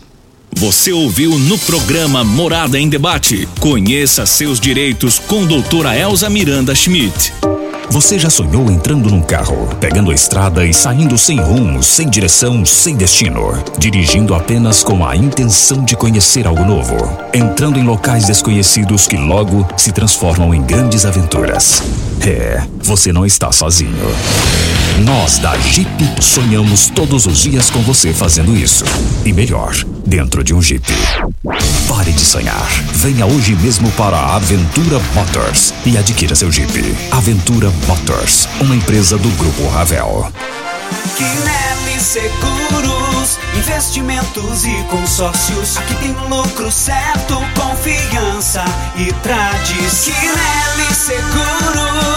Você ouviu no programa Morada em Debate. Conheça seus direitos com doutora Elza Miranda Schmidt. Você já sonhou entrando num carro, pegando a estrada e saindo sem rumo, sem direção, sem destino, dirigindo apenas com a intenção de conhecer algo novo, entrando em locais desconhecidos que logo se transformam em grandes aventuras? É, você não está sozinho. Nós da Jeep sonhamos todos os dias com você fazendo isso. E melhor, dentro de um Jeep. Pare de sonhar. Venha hoje mesmo para a Aventura Motors e adquira seu Jeep. Aventura Motors, uma empresa do Grupo Ravel. Quinelli Seguros, investimentos e consórcios. Aqui tem lucro certo, confiança e tradição. Quinelli Seguros,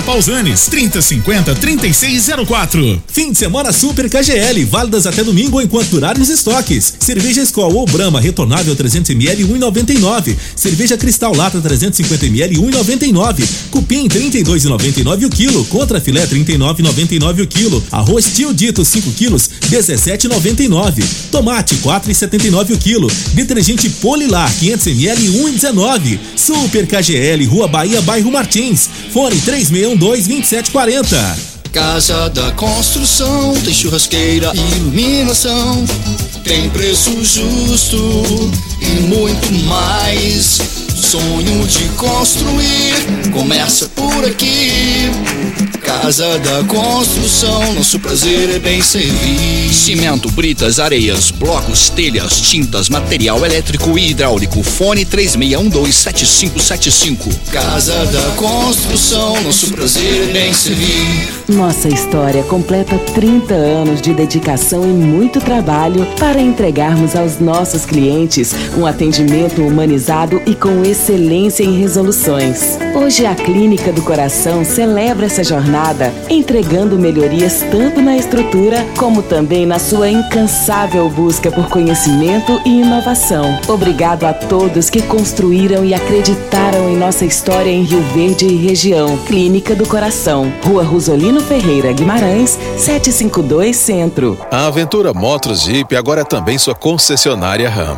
Avenida Pausanes, 3050 3604. Fim de semana Super KGL, válidas até domingo enquanto durarem os estoques. Cerveja Skol ou Brahma retornável 300ml 1,99. Cerveja Cristal Lata 350ml 1,99. Cupim 32,99 o quilo. Contra filé 39,99 o quilo. Arroz Tio Dito 5 quilos 17,99. Tomate 4,79 o quilo. Detergente Polilar 500ml 1,19. Super KGL, Rua Bahia, Bairro Martins. Fone 3612-2740. Casa da Construção tem churrasqueira e iluminação, tem preço justo e muito mais. Sonho de construir começa por aqui. Casa da Construção, nosso prazer é bem servir. Cimento, britas, areias, blocos, telhas, tintas, material elétrico e hidráulico. Fone 36127575. Casa da Construção, nosso prazer é bem servir. Nossa história completa 30 anos de dedicação e muito trabalho para entregarmos aos nossos clientes um atendimento humanizado e com excelência em resoluções. Hoje a Clínica do Coração celebra essa jornada, entregando melhorias tanto na estrutura como também na sua incansável busca por conhecimento e inovação. Obrigado a todos que construíram e acreditaram em nossa história em Rio Verde e região. Clínica do Coração, Rua Rosolino Ferreira Guimarães, 752 Centro. A Aventura Motos Jeep agora é também sua concessionária RAM.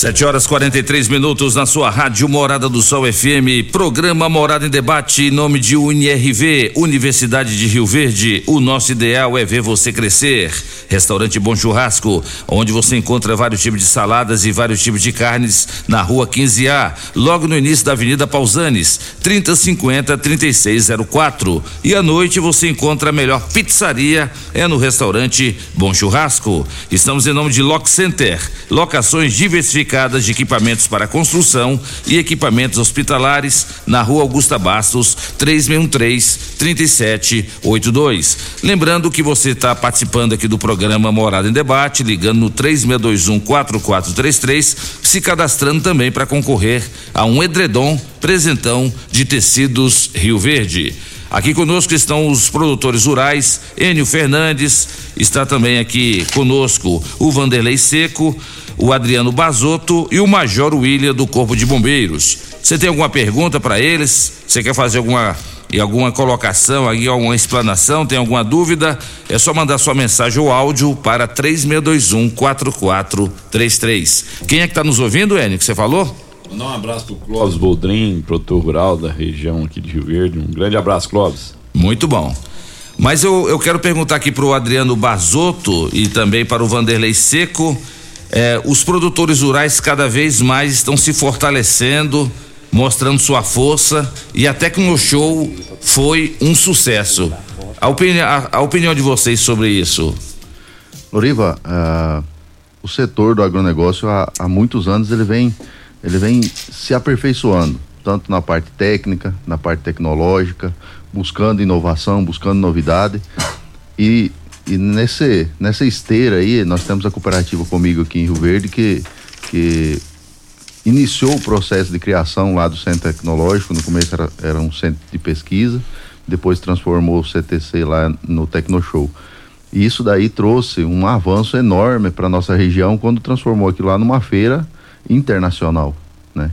7 horas 43 minutos na sua rádio Morada do Sol FM, programa Morada em Debate, em nome de UNIRV, Universidade de Rio Verde. O nosso ideal é ver você crescer. Restaurante Bom Churrasco, onde você encontra vários tipos de saladas e vários tipos de carnes na rua 15A, logo no início da Avenida Pausanes, 3050 3604. E à noite você encontra a melhor pizzaria, é no restaurante Bom Churrasco. Estamos em nome de Lock Center, locações diversificadas de equipamentos para construção e equipamentos hospitalares na rua Augusta Bastos, 3613 3782. Lembrando que você está participando aqui do programa Morada em Debate, ligando no 3621 4433, se cadastrando também para concorrer a um edredom presentão de tecidos Rio Verde. Aqui conosco estão os produtores rurais, Enio Fernandes, está também aqui conosco o Vanderlei Seco, o Adriano Bazotto e o Major William do Corpo de Bombeiros. Você tem alguma pergunta para eles? Você quer fazer alguma e alguma colocação, aí, alguma explanação, tem alguma dúvida? É só mandar sua mensagem ou áudio para 3621 4433. Quem é que está nos ouvindo, Enio, que você falou? Mandar um abraço pro Clóvis Boldrin, produtor rural da região aqui de Rio Verde. Um grande abraço, Clóvis. Muito bom. Mas eu, eu quero perguntar aqui para o Adriano Bazotto e também para o Vanderlei Seco. Eh, os produtores rurais cada vez mais estão se fortalecendo, mostrando sua força e a Tecnoshow foi um sucesso. A, opini a, a opinião de vocês sobre isso? Loriva, ah, o setor do agronegócio há, há muitos anos ele vem, ele vem se aperfeiçoando, tanto na parte técnica, na parte tecnológica, buscando inovação, buscando novidade. E, e nesse, nessa esteira aí, nós temos a cooperativa comigo aqui em Rio Verde que, que iniciou o processo de criação lá do centro tecnológico. No começo era, era um centro de pesquisa, depois transformou o CTC lá no Tecnoshow. E isso daí trouxe um avanço enorme para nossa região quando transformou aquilo lá numa feira internacional, né?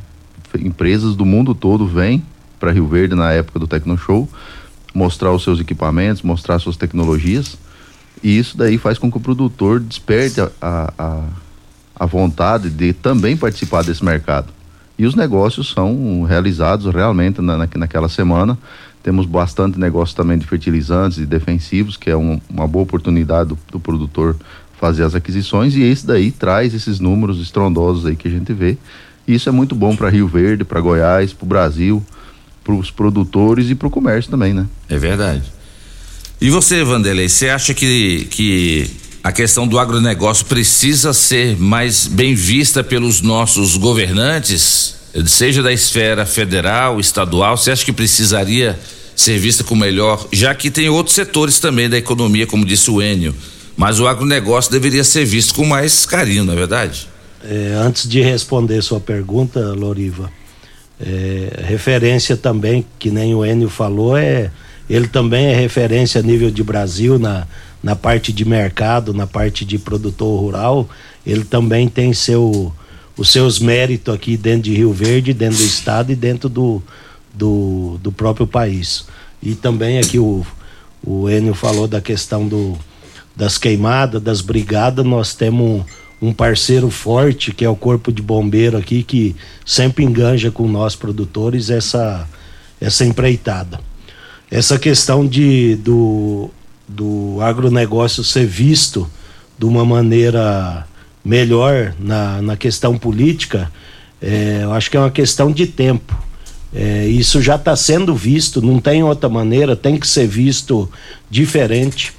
Empresas do mundo todo vêm para Rio Verde na época do Tecnoshow mostrar os seus equipamentos, mostrar suas tecnologias. E isso daí faz com que o produtor desperte a, a, a, vontade de também participar desse mercado. E os negócios são realizados realmente na, na, naquela semana. Temos bastante negócio também de fertilizantes e defensivos, que é um, uma boa oportunidade do, do produtor fazer as aquisições e esse daí traz esses números estrondosos aí que a gente vê. E isso é muito bom para Rio Verde, para Goiás, para o Brasil, para os produtores e para o comércio também, né? É verdade. E você, Vanderlei, você acha que, que a questão do agronegócio precisa ser mais bem vista pelos nossos governantes, seja da esfera federal, estadual? Você acha que precisaria ser vista com melhor, já que tem outros setores também da economia, como disse o Enio, mas o agronegócio deveria ser visto com mais carinho, não é verdade? É, antes de responder sua pergunta, Loriva, é, referência também, que nem o Enio falou, é ele também é referência a nível de Brasil na, na parte de mercado, na parte de produtor rural. Ele também tem seu, os seus méritos aqui dentro de Rio Verde, dentro do estado e dentro do, do, do próprio país. E também aqui o, o Enio falou da questão do, das queimadas, das brigadas, nós temos um, um parceiro forte que é o Corpo de Bombeiro aqui, que sempre enganja com nós produtores essa, essa empreitada. Essa questão de, do, do agronegócio ser visto de uma maneira melhor na, na questão política, é, eu acho que é uma questão de tempo. É, isso já está sendo visto, não tem outra maneira, tem que ser visto diferente.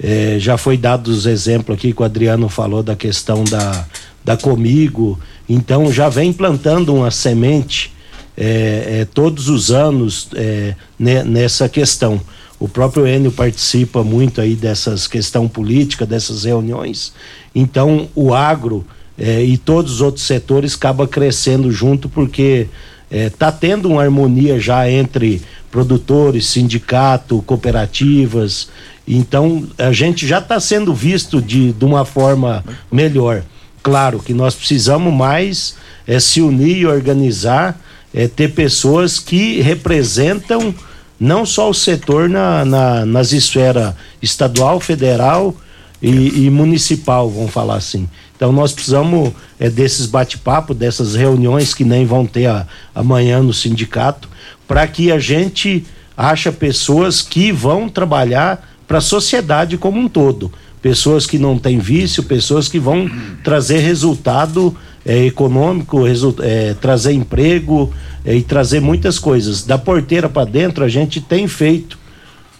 É, já foi dado os exemplos aqui que o Adriano falou da questão da, da Comigo, então já vem plantando uma semente é, é, todos os anos é, nessa questão. O próprio Enio participa muito aí dessas questão política, dessas reuniões. Então o agro é, e todos os outros setores acaba crescendo junto porque está é, tendo uma harmonia já entre produtores, sindicato, cooperativas. Então a gente já está sendo visto de, de uma forma melhor. Claro que nós precisamos mais é, se unir e organizar, é, ter pessoas que representam não só o setor na, na, nas esferas estadual, federal e, e, municipal, vamos falar assim. Então nós precisamos é, desses bate-papo, dessas reuniões que nem vão ter a, amanhã no sindicato, para que a gente acha pessoas que vão trabalhar para a sociedade como um todo. Pessoas que não têm vício, pessoas que vão trazer resultado é, econômico, é, trazer emprego é, e trazer muitas coisas. Da porteira para dentro a gente tem feito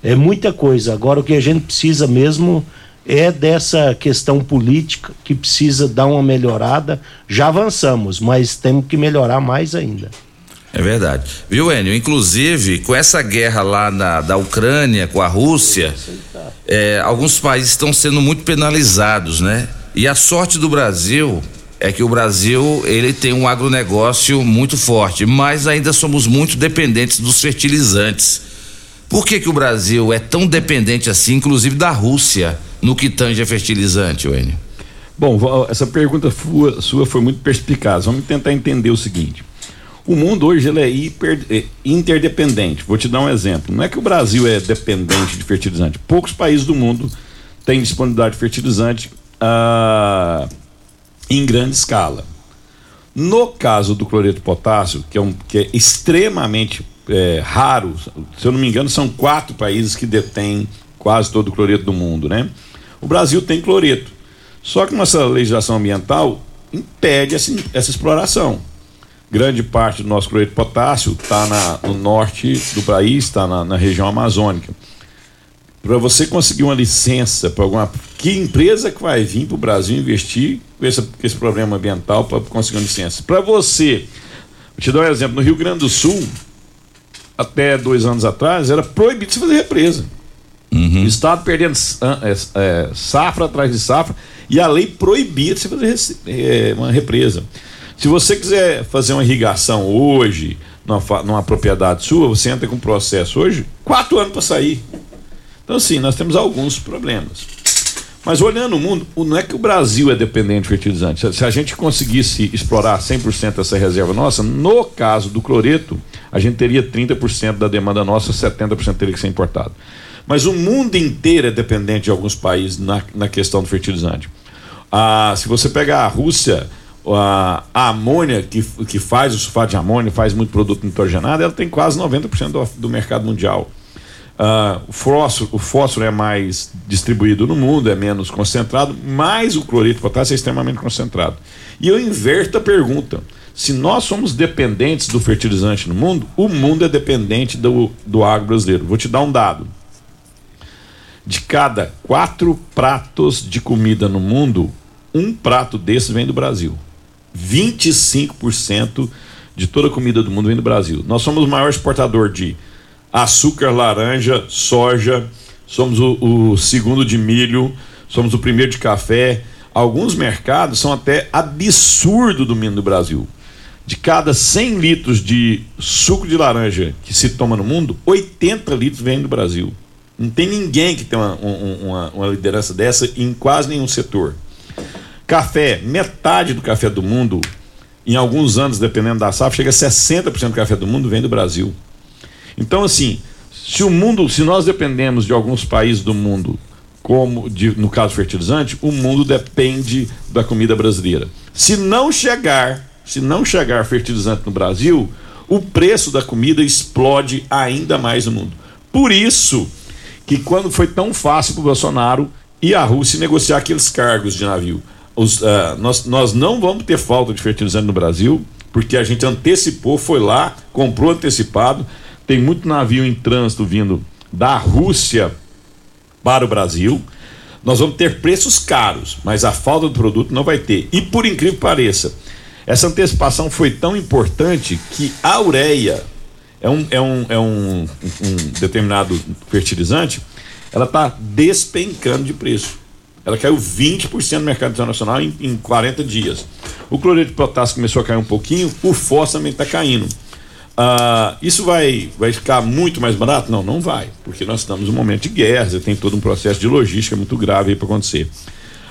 é muita coisa. Agora o que a gente precisa mesmo é dessa questão política que precisa dar uma melhorada. Já avançamos, mas temos que melhorar mais ainda. É verdade. Viu, Enio? Inclusive, com essa guerra lá na, da Ucrânia com a Rússia, é, alguns países estão sendo muito penalizados, né? E a sorte do Brasil é que o Brasil ele tem um agronegócio muito forte, mas ainda somos muito dependentes dos fertilizantes. Por que que o Brasil é tão dependente assim, inclusive da Rússia, no que tange a fertilizante, Wênio? Bom, essa pergunta sua foi muito perspicaz. Vamos tentar entender o seguinte. O mundo hoje ele é hiper, é interdependente. Vou te dar um exemplo. Não é que o Brasil é dependente de fertilizante. Poucos países do mundo têm disponibilidade de fertilizante. Ah, em grande escala. No caso do cloreto potássio, que é, um, que é extremamente é, raro, se eu não me engano, são quatro países que detêm quase todo o cloreto do mundo, né? O Brasil tem cloreto. Só que nossa legislação ambiental impede essa, essa exploração. Grande parte do nosso cloreto potássio está no norte do país, está na, na região amazônica para você conseguir uma licença para alguma. Que empresa que vai vir para o Brasil investir com esse, com esse problema ambiental para conseguir uma licença? Para você, vou te dar um exemplo: no Rio Grande do Sul, até dois anos atrás, era proibido você fazer represa. Uhum. O Estado perdendo é, é, safra atrás de safra e a lei proibia você fazer é, uma represa. Se você quiser fazer uma irrigação hoje, numa, numa propriedade sua, você entra com processo hoje, quatro anos para sair. Então, assim, nós temos alguns problemas. Mas olhando o mundo, não é que o Brasil é dependente de fertilizante. Se a gente conseguisse explorar 100% essa reserva nossa, no caso do cloreto, a gente teria 30% da demanda nossa, 70% teria que ser importado. Mas o mundo inteiro é dependente de alguns países na, na questão do fertilizante. Ah, se você pegar a Rússia, a, a amônia, que, que faz o sulfato de amônia, faz muito produto nitrogenado, ela tem quase 90% do, do mercado mundial. Uh, o, fósforo, o fósforo é mais distribuído no mundo, é menos concentrado, mas o cloreto de potássio é extremamente concentrado. E eu inverto a pergunta: se nós somos dependentes do fertilizante no mundo, o mundo é dependente do, do agro brasileiro. Vou te dar um dado. De cada quatro pratos de comida no mundo, um prato desses vem do Brasil. 25% de toda a comida do mundo vem do Brasil. Nós somos o maior exportador de açúcar, laranja, soja, somos o, o segundo de milho, somos o primeiro de café. Alguns mercados são até absurdo do do Brasil. De cada 100 litros de suco de laranja que se toma no mundo, 80 litros vêm do Brasil. Não tem ninguém que tem uma, uma, uma liderança dessa em quase nenhum setor. Café, metade do café do mundo, em alguns anos, dependendo da safra, chega a 60% do café do mundo vem do Brasil. Então, assim, se o mundo, se nós dependemos de alguns países do mundo, como de, no caso fertilizante, o mundo depende da comida brasileira. Se não chegar, se não chegar fertilizante no Brasil, o preço da comida explode ainda mais no mundo. Por isso que quando foi tão fácil para o Bolsonaro e a Rússia negociar aqueles cargos de navio, os, uh, nós, nós não vamos ter falta de fertilizante no Brasil, porque a gente antecipou, foi lá, comprou antecipado. Tem muito navio em trânsito vindo da Rússia para o Brasil. Nós vamos ter preços caros, mas a falta do produto não vai ter. E por incrível que pareça, essa antecipação foi tão importante que a ureia é um, é um, é um, um determinado fertilizante, ela está despencando de preço. Ela caiu 20% no mercado internacional em, em 40 dias. O cloreto de potássio começou a cair um pouquinho, o fósforo também está caindo. Uh, isso vai, vai ficar muito mais barato? Não, não vai, porque nós estamos num momento de guerra, você tem todo um processo de logística muito grave para acontecer.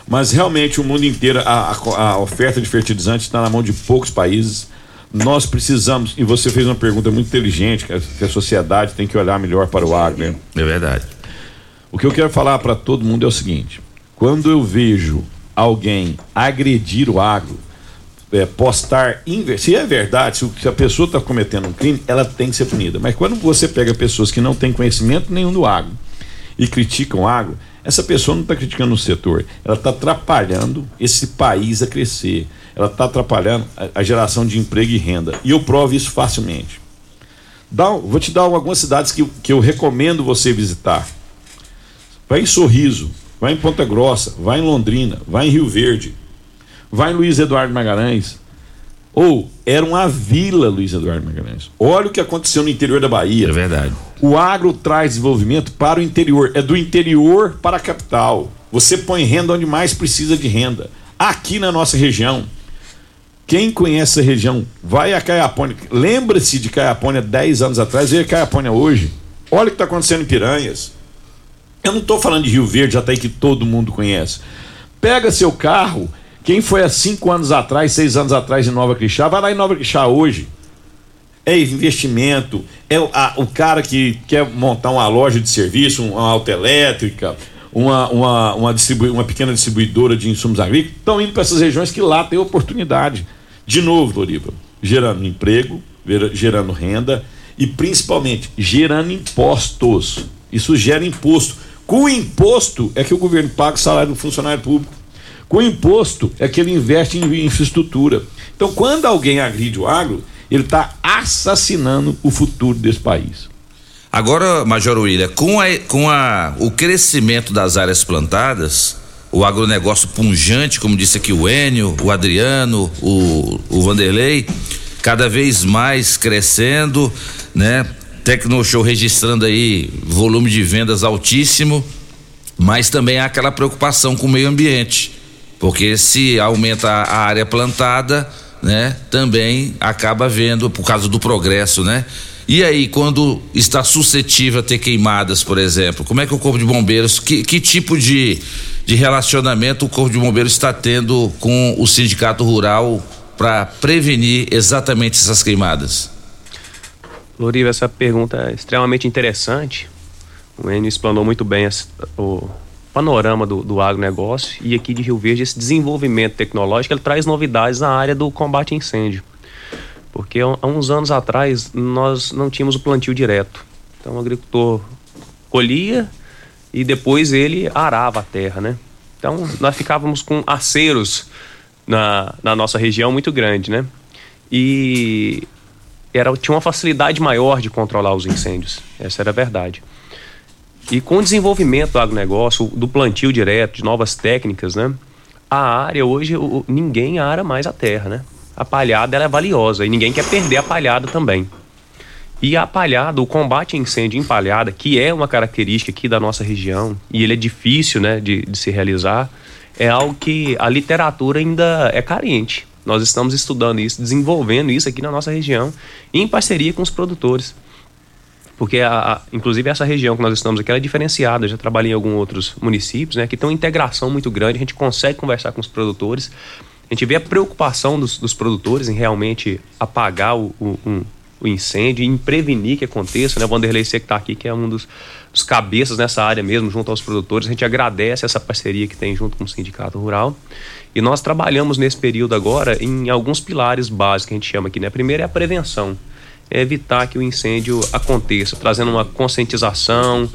Mas realmente o mundo inteiro, a, a, a oferta de fertilizantes está na mão de poucos países. Nós precisamos, e você fez uma pergunta muito inteligente, que a, que a sociedade tem que olhar melhor para o agro. Né? É verdade. O que eu quero falar para todo mundo é o seguinte: quando eu vejo alguém agredir o agro, é, postar, se é verdade, se, a pessoa está cometendo um crime, ela tem que ser punida. Mas quando você pega pessoas que não têm conhecimento nenhum do agro e criticam o agro, essa pessoa não está criticando o setor, ela está atrapalhando esse país a crescer, ela está atrapalhando a, a, geração de emprego e renda. E eu provo isso facilmente. Dá, vou te dar algumas cidades que, que eu recomendo você visitar. Vai em Sorriso, vai em Ponta Grossa, vai em Londrina, vai em Rio Verde, vai em Luiz Eduardo Magalhães. Ou era uma vila, Luiz Eduardo Magalhães. Olha o que aconteceu no interior da Bahia. É verdade. O agro traz desenvolvimento para o interior, é do interior para a capital. Você põe renda onde mais precisa de renda. Aqui na nossa região, quem conhece a região, vai a Caiapônia. Lembra-se de Caiapônia 10 anos atrás, veja Caiapônia hoje. Olha o que está acontecendo em Piranhas. Eu não estou falando de Rio Verde, até que todo mundo conhece. Pega seu carro, quem foi há cinco anos atrás, seis anos atrás em Nova Crixá, vai lá em Nova Crixá hoje. É investimento, é o, a, o cara que quer montar uma loja de serviço, uma autoelétrica, uma, uma, uma, uma pequena distribuidora de insumos agrícolas, estão indo para essas regiões que lá tem oportunidade. De novo, Doriva, gerando emprego, gerando renda e principalmente gerando impostos. Isso gera imposto. Com o imposto é que o governo paga o salário do funcionário público. Com o imposto é que ele investe em infraestrutura. Então, quando alguém agride o agro, ele está assassinando o futuro desse país. Agora, Major William, com, a, com a, o crescimento das áreas plantadas, o agronegócio punjante, como disse aqui o Enio, o Adriano, o, o Vanderlei, cada vez mais crescendo, né? Tecnoshow registrando aí volume de vendas altíssimo, mas também há aquela preocupação com o meio ambiente, porque se aumenta a área plantada, né, também acaba vendo por causa do progresso, né? E aí, quando está suscetível a ter queimadas, por exemplo, como é que o Corpo de Bombeiros, que, que tipo de, de relacionamento o Corpo de Bombeiros está tendo com o Sindicato Rural para prevenir exatamente essas queimadas? Loriva, essa pergunta é extremamente interessante. O Enio explanou muito bem o, panorama do, do agronegócio e aqui de Rio Verde esse desenvolvimento tecnológico ele traz novidades na área do combate a incêndio. Porque há uns anos atrás nós não tínhamos o plantio direto. Então o agricultor colhia e depois ele arava a terra, né? Então nós ficávamos com aceros na, na nossa região muito grande, né? E era, tinha uma facilidade maior de controlar os incêndios. Essa era a verdade. E com o desenvolvimento do agronegócio, do plantio direto, de novas técnicas, né? A área hoje, o, ninguém ara mais a terra, né? A palhada é valiosa e ninguém quer perder a palhada também. E a palhada, o combate a incêndio em palhada, que é uma característica aqui da nossa região, e ele é difícil né, de, de se realizar, é algo que a literatura ainda é carente. Nós estamos estudando isso, desenvolvendo isso aqui na nossa região, em parceria com os produtores. Porque, a, a, inclusive, essa região que nós estamos aqui é diferenciada. Eu já trabalhei em alguns outros municípios, né, que tem uma integração muito grande. A gente consegue conversar com os produtores. A gente vê a preocupação dos, dos produtores em realmente apagar o, o, um, o incêndio e prevenir que aconteça. Né? O Vanderlei Seco está aqui, que é um dos, dos cabeças nessa área mesmo, junto aos produtores. A gente agradece essa parceria que tem junto com o Sindicato Rural. E nós trabalhamos nesse período agora em alguns pilares básicos que a gente chama aqui. Né? Primeiro é a prevenção, evitar que o incêndio aconteça, trazendo uma conscientização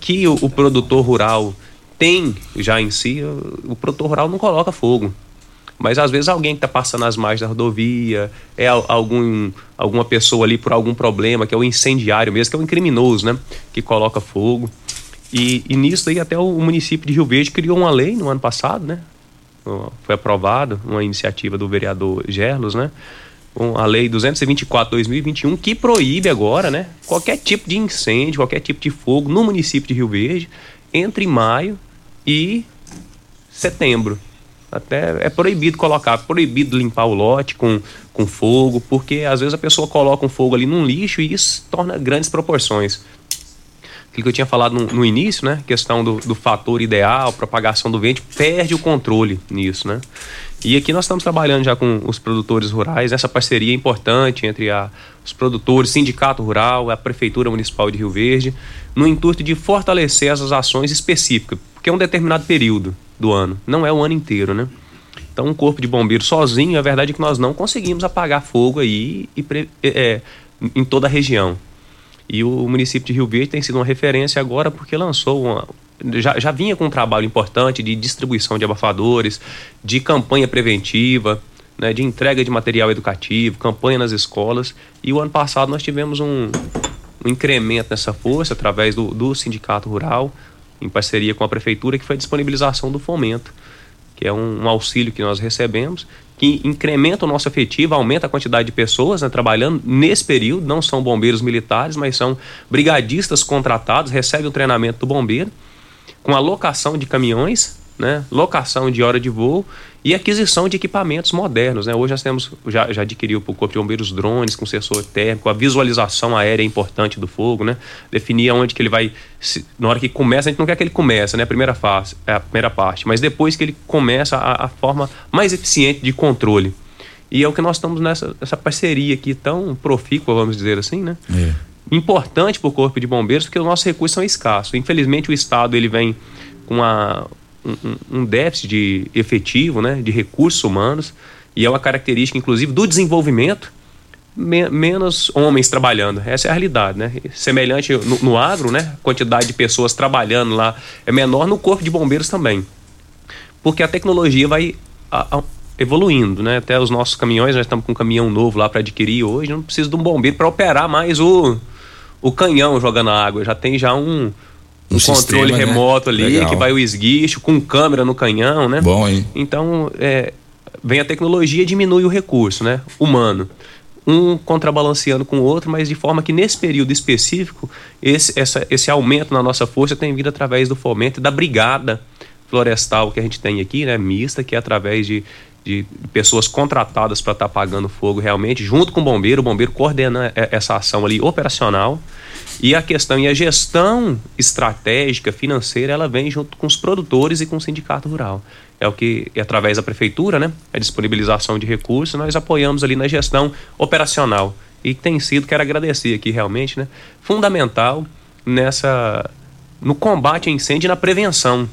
que o, o produtor rural tem já em si. O, o produtor rural não coloca fogo. Mas às vezes alguém que está passando as margens da rodovia, é algum, alguma pessoa ali por algum problema, que é o incendiário mesmo, que é o criminoso, né? Que coloca fogo. E, e nisso aí até o município de Rio Verde criou uma lei no ano passado, né? foi aprovado uma iniciativa do vereador Gerlos, né? A lei 224/2021 que proíbe agora, né, qualquer tipo de incêndio, qualquer tipo de fogo no município de Rio Verde entre maio e setembro. Até é proibido colocar, proibido limpar o lote com, com fogo, porque às vezes a pessoa coloca um fogo ali num lixo e isso torna grandes proporções aquilo que eu tinha falado no, no início, né? Questão do, do, fator ideal, propagação do vento, perde o controle nisso, né? E aqui nós estamos trabalhando já com os produtores rurais, essa parceria importante entre a, os produtores, Sindicato Rural, a Prefeitura Municipal de Rio Verde, no intuito de fortalecer essas ações específicas, porque é um determinado período do ano, não é o ano inteiro, né? Então, um corpo de bombeiros sozinho, a verdade é que nós não conseguimos apagar fogo aí e, é, em toda a região. E o município de Rio Verde tem sido uma referência agora porque lançou uma, já, já vinha com um trabalho importante de distribuição de abafadores, de campanha preventiva, né, de entrega de material educativo, campanha nas escolas. E o ano passado nós tivemos um, um incremento nessa força através do, do Sindicato Rural, em parceria com a Prefeitura, que foi a disponibilização do fomento, que é um, um auxílio que nós recebemos que incrementa o nosso efetivo, aumenta a quantidade de pessoas né, trabalhando nesse período. Não são bombeiros militares, mas são brigadistas contratados, recebem o treinamento do bombeiro, com alocação de caminhões né, locação de hora de voo e aquisição de equipamentos modernos. Né? Hoje nós temos, já, já adquiriu para o Corpo de Bombeiros drones com sensor térmico, a visualização aérea importante do fogo, né? definir aonde que ele vai, se, na hora que começa, a gente não quer que ele comece, né? a, primeira fase, é a primeira parte, mas depois que ele começa a, a forma mais eficiente de controle. E é o que nós estamos nessa, nessa parceria aqui tão profícua, vamos dizer assim, né? É. Importante para o Corpo de Bombeiros, porque os nossos recursos são escassos. Infelizmente, o Estado ele vem com uma, um, um déficit de efetivo, né, de recursos humanos, e é uma característica, inclusive, do desenvolvimento, me, menos homens trabalhando. Essa é a realidade, né? Semelhante no, no agro, né? A quantidade de pessoas trabalhando lá é menor no corpo de bombeiros também. Porque a tecnologia vai a, a, evoluindo, né? Até os nossos caminhões, nós estamos com um caminhão novo lá para adquirir hoje, não precisa de um bombeiro para operar mais o, o canhão jogando água. Já tem já um, um, um controle sistema, né? remoto né? ali, Legal. que vai o esguicho, com câmera no canhão, né? Bom, hein? Então, é, vem a tecnologia e diminui o recurso, né? Humano. Um contrabalanceando com o outro, mas de forma que nesse período específico, esse, essa, esse aumento na nossa força tem vindo através do fomento da brigada florestal que a gente tem aqui, né? Mista, que é através de, de pessoas contratadas para estar tá apagando fogo realmente, junto com o bombeiro, o bombeiro coordena essa ação ali operacional e a questão e a gestão estratégica financeira, ela vem junto com os produtores e com o sindicato rural. É o que, é através da prefeitura, né, a disponibilização de recursos, nós apoiamos ali na gestão operacional. E tem sido, quero agradecer aqui realmente, né, fundamental nessa no combate a incêndio e na prevenção.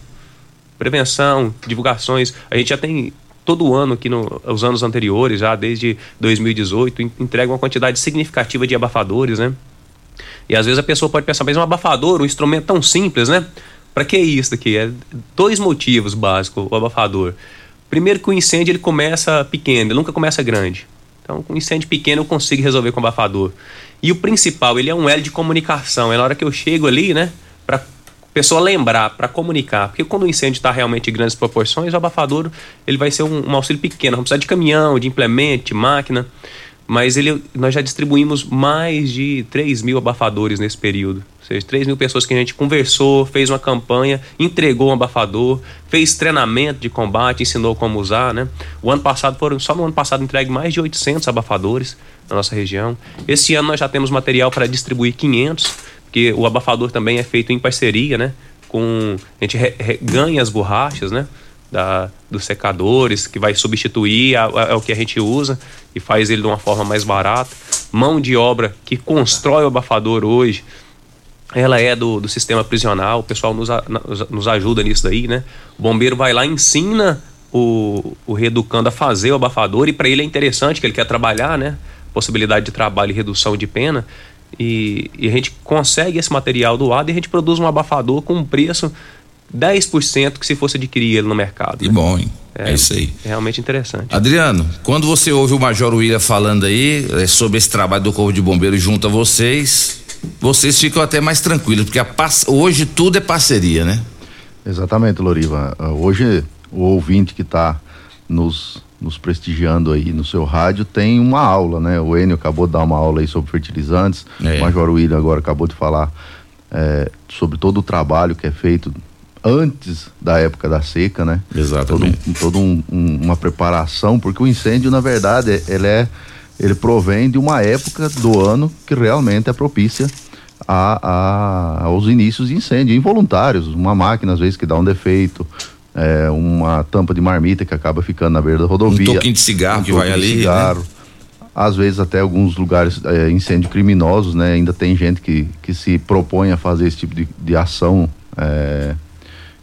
prevenção, divulgações. A gente já tem todo ano aqui nos anos anteriores, já desde 2018, entrega uma quantidade significativa de abafadores, né? E às vezes a pessoa pode pensar, mas um abafador, um instrumento tão simples, né? Para que isso aqui? É dois motivos básicos o abafador. Primeiro que o incêndio ele começa pequeno, ele nunca começa grande. Então, com um incêndio pequeno eu consigo resolver com o abafador. E o principal, ele é um L de comunicação. É na hora que eu chego ali, né, para pessoa lembrar, para comunicar. Porque quando o incêndio está realmente em grandes proporções, o abafador ele vai ser um, um auxílio pequeno. Vamos precisar de caminhão, de implemento, de máquina mas ele, nós já distribuímos mais de 3 mil abafadores nesse período. Ou seja, 3 mil pessoas que a gente conversou, fez uma campanha, entregou um abafador, fez treinamento de combate, ensinou como usar, né? O ano passado foram, só no ano passado entregue mais de 800 abafadores na nossa região. Esse ano nós já temos material para distribuir 500, porque o abafador também é feito em parceria, né? Com, a gente re, re, ganha as borrachas, né? da, dos secadores, que vai substituir a, a, a, o que a gente usa e faz ele de uma forma mais barata. Mão de obra que constrói o abafador hoje, ela é do, do sistema prisional, o pessoal nos, a, nos ajuda nisso daí, né? O bombeiro vai lá ensina o, o reeducando a fazer o abafador e para ele é interessante que ele quer trabalhar, né? Possibilidade de trabalho e redução de pena. E, e a gente consegue esse material doado e a gente produz um abafador com um preço 10% que se fosse adquirir ele no mercado. Que né? bom, hein? É, é, isso aí. É realmente interessante. Adriano, quando você ouve o Major William falando aí é, sobre esse trabalho do Corpo de Bombeiros junto a vocês, vocês ficam até mais tranquilos, porque hoje tudo é parceria, né? Exatamente, Loriva. Ah, hoje o ouvinte que está nos, nos prestigiando aí no seu rádio tem uma aula, né? O Enio acabou de dar uma aula aí sobre fertilizantes, é. o Major William agora acabou de falar é, sobre todo o trabalho que é feito antes da época da seca, né? Exatamente. Todo, todo um, um, uma preparação, porque o incêndio, na verdade, ele é ele provém de uma época do ano que realmente é propícia a, a, aos inícios de incêndio involuntários, uma máquina às vezes que dá um defeito, é, uma tampa de marmita que acaba ficando na beira da rodovia, um toquinho de cigarro um que vai ali, né? cigarro, né? às vezes até alguns lugares é, incêndio criminosos, né? Ainda tem gente que, que se propõe a fazer esse tipo de, de ação é,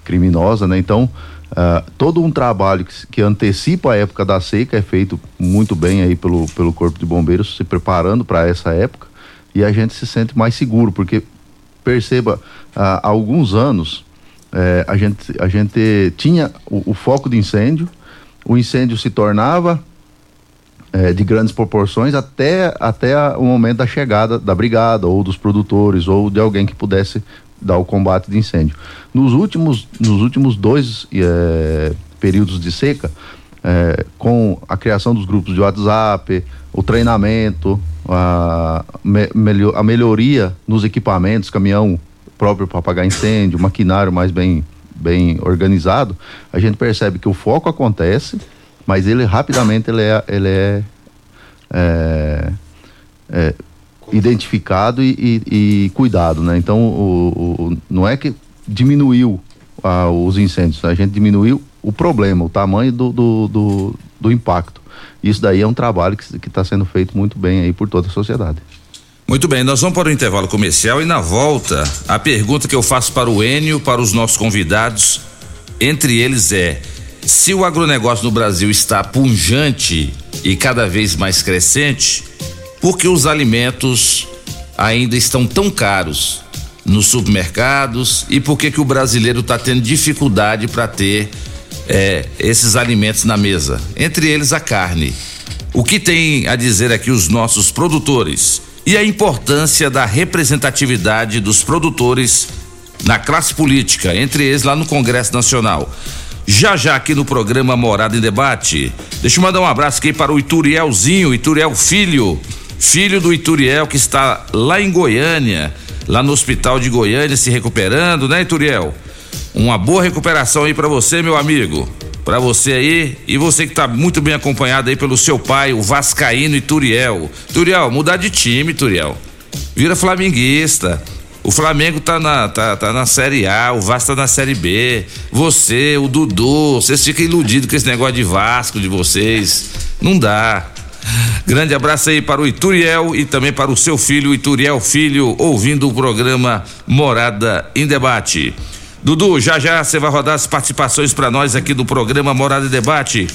criminosa, né? Então, uh, todo um trabalho que, que, antecipa a época da seca é feito muito bem aí pelo, pelo Corpo de Bombeiros, se preparando para essa época e a gente se sente mais seguro, porque perceba, há alguns anos eh, a, gente, a gente tinha o, o, foco de incêndio, o incêndio se tornava eh, de grandes proporções até, até o momento da chegada da brigada ou dos produtores ou de alguém que pudesse dar o combate de incêndio. Nos últimos, nos últimos dois é, períodos de seca, é, com a criação dos grupos de WhatsApp, o treinamento, a, me, a melhoria nos equipamentos, caminhão próprio para apagar incêndio, maquinário mais bem, bem organizado, a gente percebe que o foco acontece, mas ele rapidamente ele é, ele é, é, é identificado e, e, e, cuidado, né? Então, o, o, não é que diminuiu ah, os incêndios, a gente diminuiu o problema, o tamanho do, do, do, do impacto. Isso daí é um trabalho que está sendo feito muito bem aí por toda a sociedade. Muito bem, nós vamos para o intervalo comercial e na volta a pergunta que eu faço para o Enio, para os nossos convidados, entre eles é: se o agronegócio no Brasil está punjante e cada vez mais crescente, porque os alimentos ainda estão tão caros nos supermercados e por que que o brasileiro está tendo dificuldade para ter é, esses alimentos na mesa, entre eles a carne. O que tem a dizer aqui os nossos produtores e a importância da representatividade dos produtores na classe política, entre eles lá no Congresso Nacional. Já já aqui no programa Morada em Debate. Deixa eu mandar um abraço aqui para o Iturielzinho, Ituriel Filho, filho do Ituriel que está lá em Goiânia, lá no hospital de Goiânia se recuperando, né, Ituriel? Uma boa recuperação aí para você, meu amigo. Para você aí e você que tá muito bem acompanhado aí pelo seu pai, o Vascaíno Ituriel. Ituriel, mudar de time, Ituriel. Vira flamenguista. O Flamengo tá na, tá, tá na Série A, o Vasco tá na Série B. Você, o Dudu, vocês ficam iludidos com esse negócio de Vasco de vocês. Não dá. Grande abraço aí para o Ituriel e também para o seu filho, Ituriel Filho, ouvindo o programa Morada em Debate. Dudu, já já você vai rodar as participações para nós aqui do programa Morada e Debate.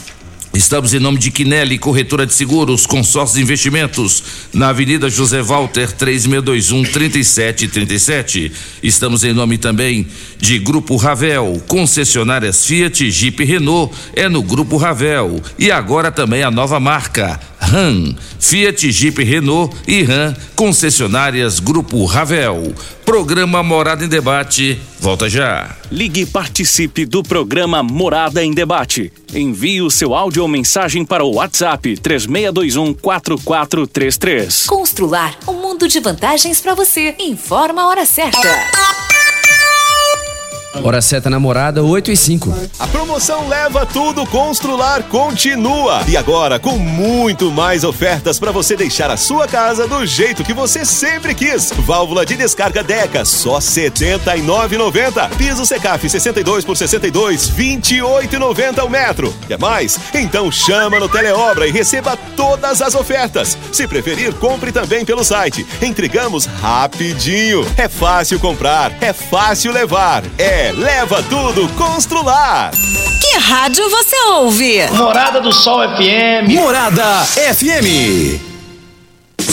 Estamos em nome de Quinelli, corretora de seguros, consórcios de investimentos, na Avenida José Walter, 3621 3737. Estamos em nome também de Grupo Ravel, concessionárias Fiat, Jeep e Renault, é no Grupo Ravel. E agora também a nova marca, RAM, Fiat, Jeep, Renault e RAM, concessionárias Grupo Ravel. Programa Morada em Debate, volta já. Ligue e participe do programa Morada em Debate. Envie o seu áudio ou mensagem para o WhatsApp 3621 4433. Constrular um mundo de vantagens para você. Informa a hora certa. Hora certa namorada, 8 e 5. A promoção Leva Tudo Constrular continua. E agora com muito mais ofertas para você deixar a sua casa do jeito que você sempre quis. Válvula de descarga Deca, só R$ 79,90. Piso Secaf 62 por 62, 28,90 o metro. Quer mais? Então chama no Teleobra e receba todas as ofertas. Se preferir, compre também pelo site. Entregamos rapidinho. É fácil comprar, é fácil levar. É Leva Tudo Constrular. Que rádio você ouve? Morada do Sol FM. Morada FM.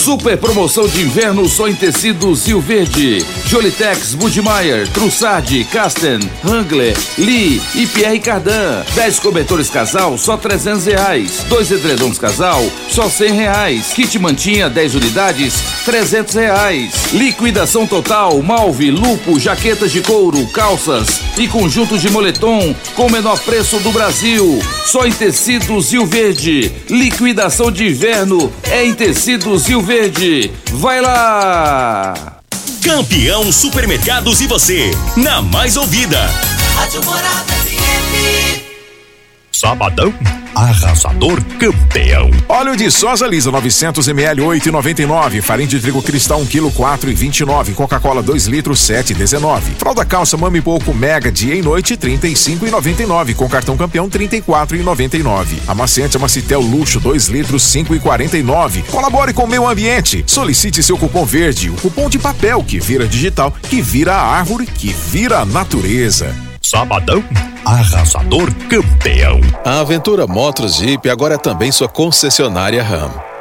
Super promoção de inverno só em tecidos Rio Verde. Jolitex, Budmeier, Trussardi, Casten, Wrangler, Lee e Pierre Cardan. 10 cobertores casal, só 300 reais. Dois edredons casal, só 100 reais. Kit mantinha, 10 unidades, 300 reais. Liquidação total, malve, lupo, jaquetas de couro, calças e conjuntos de moletom com menor preço do Brasil. Só em tecidos Rio Verde. Liquidação de inverno é em tecidos Rio Verde. Vai lá! Campeão Supermercados e você, na mais ouvida. Rádio Morada FM. Sabadão, arrasador campeão. Óleo de soja lisa 900 ml 8,99. Farinha de trigo cristal 1 kg 4,29. Coca-Cola 2 litros 7,19. Fralda calça mami pouco mega dia e noite 35,99. Com cartão campeão 34,99. Amaciante Amacitel luxo 2 litros 5,49. Colabore com o meio ambiente. Solicite seu cupom verde, o cupom de papel que vira digital, que vira árvore, que vira natureza. Sabadão, arrasador campeão. A Aventura Motos Jeep agora é também sua concessionária RAM.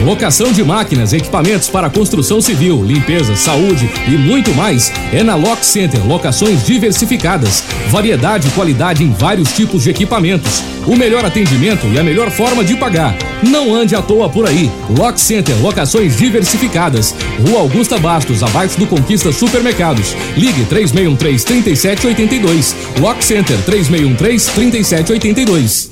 Locação de máquinas, equipamentos para construção civil, limpeza, saúde e muito mais é na Lock Center. Locações diversificadas, variedade e qualidade em vários tipos de equipamentos, o melhor atendimento e a melhor forma de pagar. Não ande à toa por aí. Lock Center, locações diversificadas. Rua Augusta Bastos, abaixo do Conquista Supermercados. Ligue 3613-3782. Lock Center 3613-3782.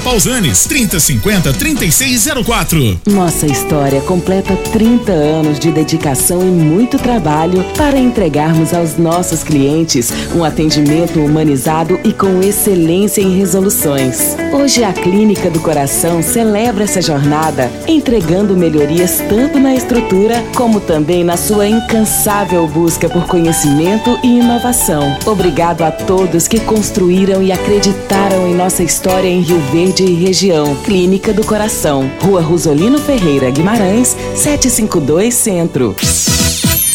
Pausanes, 3050 3604. Nossa história completa 30 anos de dedicação e muito trabalho para entregarmos aos nossos clientes um atendimento humanizado e com excelência em resoluções. Hoje a Clínica do Coração celebra essa jornada, entregando melhorias tanto na estrutura como também na sua incansável busca por conhecimento e inovação. Obrigado a todos que construíram e acreditaram em nossa história em Rio Verde e região. Clínica do Coração, Rua Rosolino Ferreira Guimarães, 752 Centro.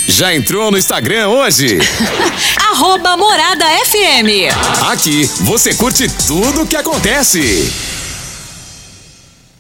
Já entrou no Instagram hoje? Arroba Morada FM. Aqui você curte tudo o que acontece.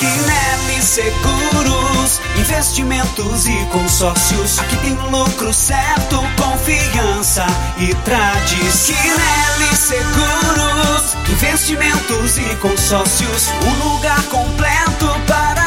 Quinelli Seguros, investimentos e consórcios. Aqui tem lucro certo, confiança e tradição. Quinelli Seguros, investimentos e consórcios. Um lugar completo para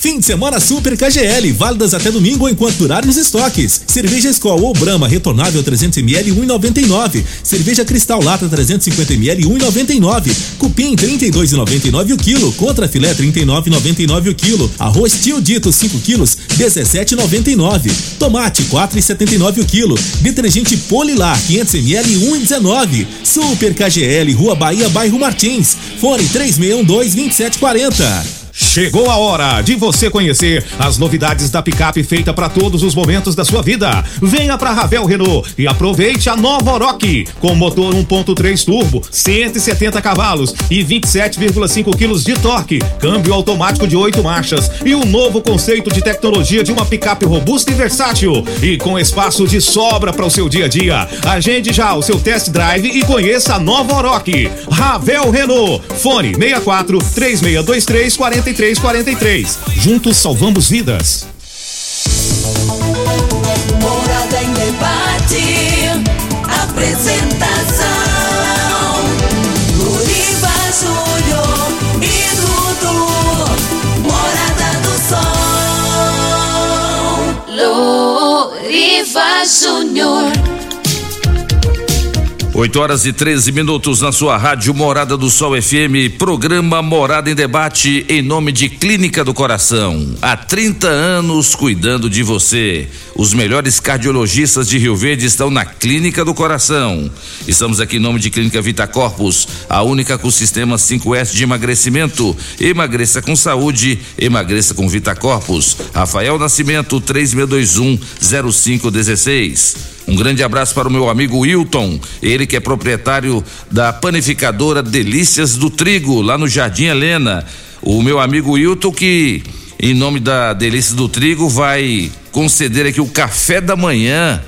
Fim de semana Super KGL, válidas até domingo enquanto durarem os estoques. Cerveja Skol ou Brahma retornável 300ml 1,99. Cerveja Cristal Lata 350ml 1,99. Cupim 32,99 o quilo. Contra filé 39,99 o quilo. Arroz Tio Dito 5 quilos 17,99. Tomate 4,79 o quilo. Detergente Polilar 500ml 1,19. Super KGL, Rua Bahia, Bairro Martins. Fone 3612 2740. Chegou a hora de você conhecer as novidades da picape feita para todos os momentos da sua vida. Venha para Ravel Renault e aproveite a nova com motor 1.3 turbo, 170 cavalos e 27,5 quilos de torque, câmbio automático de 8 marchas e um novo conceito de tecnologia de uma picape robusta e versátil e com espaço de sobra para o seu dia a dia. Agende já o seu test drive e conheça a nova. Ravel Renault. Fone 64 3623 40 4343. Juntos salvamos vidas. Morada em debate. Apresentação. Luriva Júnior e Dudu. Morada do Sol. Luriva Júnior. 8 horas e 13 minutos na sua rádio Morada do Sol FM, programa Morada em Debate, em nome de Clínica do Coração. Há 30 anos cuidando de você. Os melhores cardiologistas de Rio Verde estão na Clínica do Coração. Estamos aqui em nome de Clínica Vita Corpus, a única com sistema 5S de emagrecimento. Emagreça com saúde, emagreça com Vita Corpus. Rafael Nascimento, 3621 0516. Um grande abraço para o meu amigo Wilton, ele que é proprietário da panificadora Delícias do Trigo, lá no Jardim Helena. O meu amigo Wilton, que em nome da Delícias do Trigo vai conceder aqui o café da manhã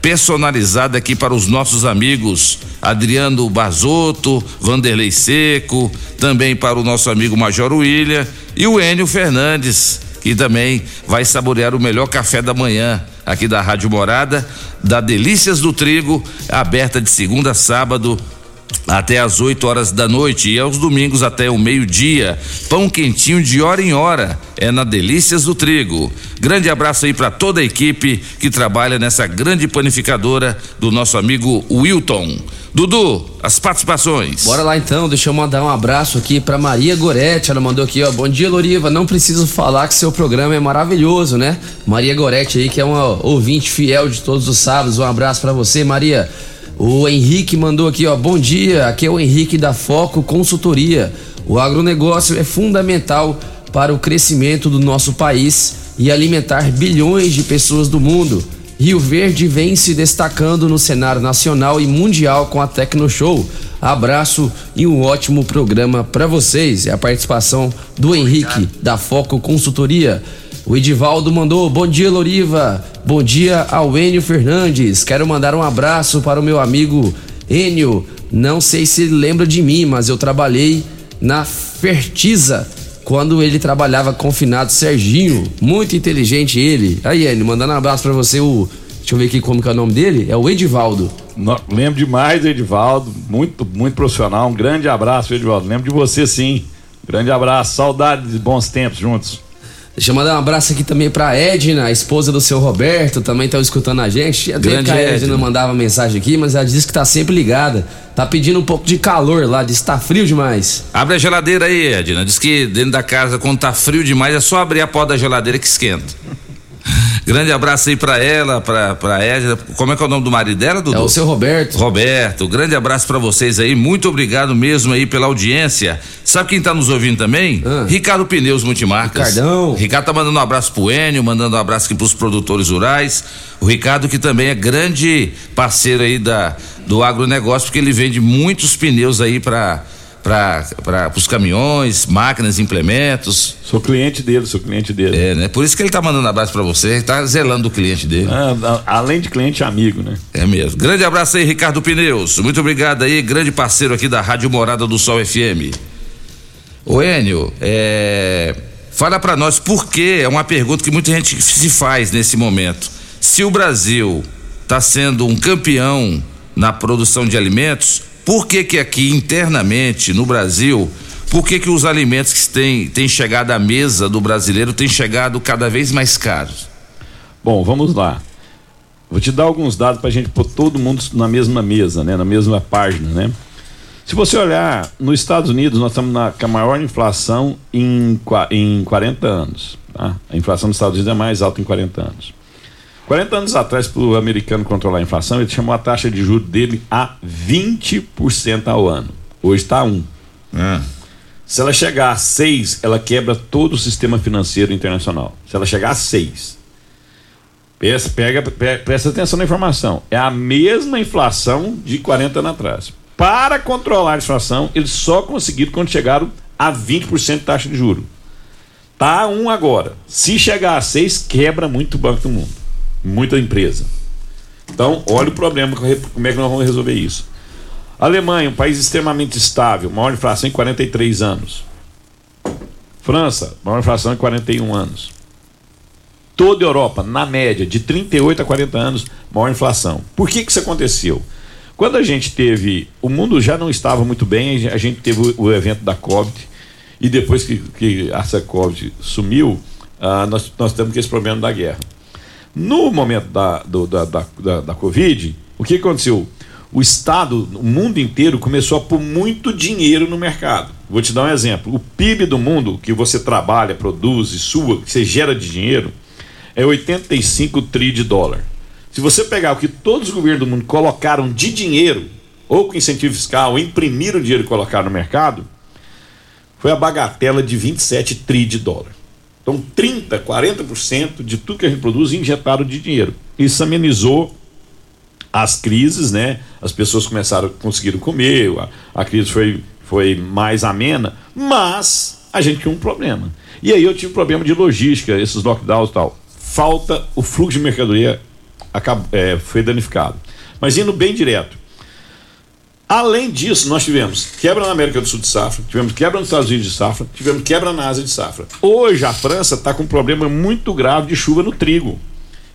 personalizado aqui para os nossos amigos Adriano Basoto, Vanderlei Seco, também para o nosso amigo Major William e o Enio Fernandes, que também vai saborear o melhor café da manhã aqui da Rádio Morada, da Delícias do Trigo, aberta de segunda a sábado até às 8 horas da noite e aos domingos até o meio-dia. Pão quentinho de hora em hora. É na Delícias do Trigo. Grande abraço aí para toda a equipe que trabalha nessa grande panificadora do nosso amigo Wilton. Dudu, as participações. Bora lá então, deixa eu mandar um abraço aqui para Maria Goretti. Ela mandou aqui, ó. Bom dia, Loriva. Não preciso falar que seu programa é maravilhoso, né? Maria Goretti aí, que é uma ouvinte fiel de todos os sábados. Um abraço para você, Maria. O Henrique mandou aqui, ó. Bom dia, aqui é o Henrique da Foco Consultoria. O agronegócio é fundamental para o crescimento do nosso país e alimentar bilhões de pessoas do mundo. Rio Verde vem se destacando no cenário nacional e mundial com a Tecno Show. Abraço e um ótimo programa para vocês. É a participação do Henrique da Foco Consultoria. O Edivaldo mandou: Bom dia, Loriva. Bom dia ao Enio Fernandes. Quero mandar um abraço para o meu amigo Enio. Não sei se lembra de mim, mas eu trabalhei na Fertiza quando ele trabalhava confinado, Serginho, muito inteligente ele. Aí, Enio, mandando um abraço pra você, o. Deixa eu ver aqui como que é o nome dele. É o Edivaldo. Lembro demais do Edivaldo, muito, muito profissional. Um grande abraço, Edivaldo. Lembro de você sim. Grande abraço, saudade de bons tempos juntos. Deixa eu mandar um abraço aqui também pra Edna, a esposa do seu Roberto, também tá escutando a gente. Grande que a Edna Edna. mandava mensagem aqui, mas ela disse que tá sempre ligada. Tá pedindo um pouco de calor lá, diz que tá frio demais. Abre a geladeira aí, Edna. Diz que dentro da casa, quando tá frio demais, é só abrir a porta da geladeira que esquenta. Grande abraço aí pra ela, pra, pra Edna. Como é que é o nome do marido dela, Dudu? É o seu Roberto. Roberto, grande abraço pra vocês aí. Muito obrigado mesmo aí pela audiência. Sabe quem tá nos ouvindo também? Ricardo Pneus Multimarcas. Ah. Ricardão. Ricardo tá mandando um abraço pro Enio, mandando um abraço aqui pros produtores rurais. O Ricardo que também é grande parceiro aí da, do agronegócio, porque ele vende muitos pneus aí pra, pra, pros caminhões, máquinas, implementos. Sou cliente dele, sou cliente dele. É, né? Por isso que ele tá mandando abraço pra você, tá zelando o cliente dele. Ah, além de cliente, amigo, né? É mesmo. Grande abraço aí, Ricardo Pneus. Muito obrigado aí, grande parceiro aqui da Rádio Morada do Sol FM. Ô Enio, é... fala pra nós por que, é uma pergunta que muita gente se faz nesse momento. Se o Brasil tá sendo um campeão na produção de alimentos, por que que aqui internamente no Brasil, por que que os alimentos que têm, têm chegado à mesa do brasileiro têm chegado cada vez mais caros? Bom, vamos lá. Vou te dar alguns dados para a gente pôr todo mundo na mesma mesa, né? Na mesma página, né? Se você olhar nos Estados Unidos, nós estamos na, com a maior inflação em, em 40 anos. Tá? A inflação dos Estados Unidos é mais alta em 40 anos. 40 anos atrás, para o americano controlar a inflação, ele chamou a taxa de juros dele a 20% ao ano. Hoje está a 1. Se ela chegar a 6, ela quebra todo o sistema financeiro internacional. Se ela chegar a 6, Pega, pega, pe- presta atenção na informação. É a mesma inflação de 40 anos atrás. Para controlar a inflação, eles só conseguiram quando chegaram a 20% de taxa de juro. Tá a 1 agora. Se chegar a 6, quebra muito banco do mundo. Muita empresa. Então, olha o problema, como é que nós vamos resolver isso. Alemanha, um país extremamente estável, maior inflação em 43 anos. França, maior inflação em 41 anos toda a Europa, na média, de 38 a 40 anos, maior inflação. Por que, que isso aconteceu? Quando a gente teve. O mundo já não estava muito bem, a gente teve o, evento da Covid, e depois que, que essa Covid sumiu, ah, nós, nós temos esse problema da guerra. No momento da, do- da, da, da, da Covid, o que aconteceu? O Estado, o mundo inteiro, começou a pôr muito dinheiro no mercado. Vou te dar um exemplo. O PIB do mundo, que você trabalha, produz sua, que você gera de dinheiro, é 85 tri de dólar. Se você pegar o que todos os governos do mundo colocaram de dinheiro, ou com incentivo fiscal, ou imprimiram dinheiro e colocaram no mercado, foi a bagatela de 27 tri de dólar. Então, 30, 40% de tudo que a gente produz injetaram de dinheiro. Isso amenizou as crises, né? As pessoas começaram, conseguiram comer, a, a crise foi, foi mais amena, mas a gente tinha um problema. E aí eu tive um problema de logística, esses lockdowns e tal. Falta o fluxo de mercadoria acab- é, foi danificado. Mas indo bem direto. Além disso, nós tivemos quebra na América do Sul de safra, tivemos quebra nos Estados Unidos de safra, tivemos quebra na Ásia de safra. Hoje a França está com um problema muito grave de chuva no trigo.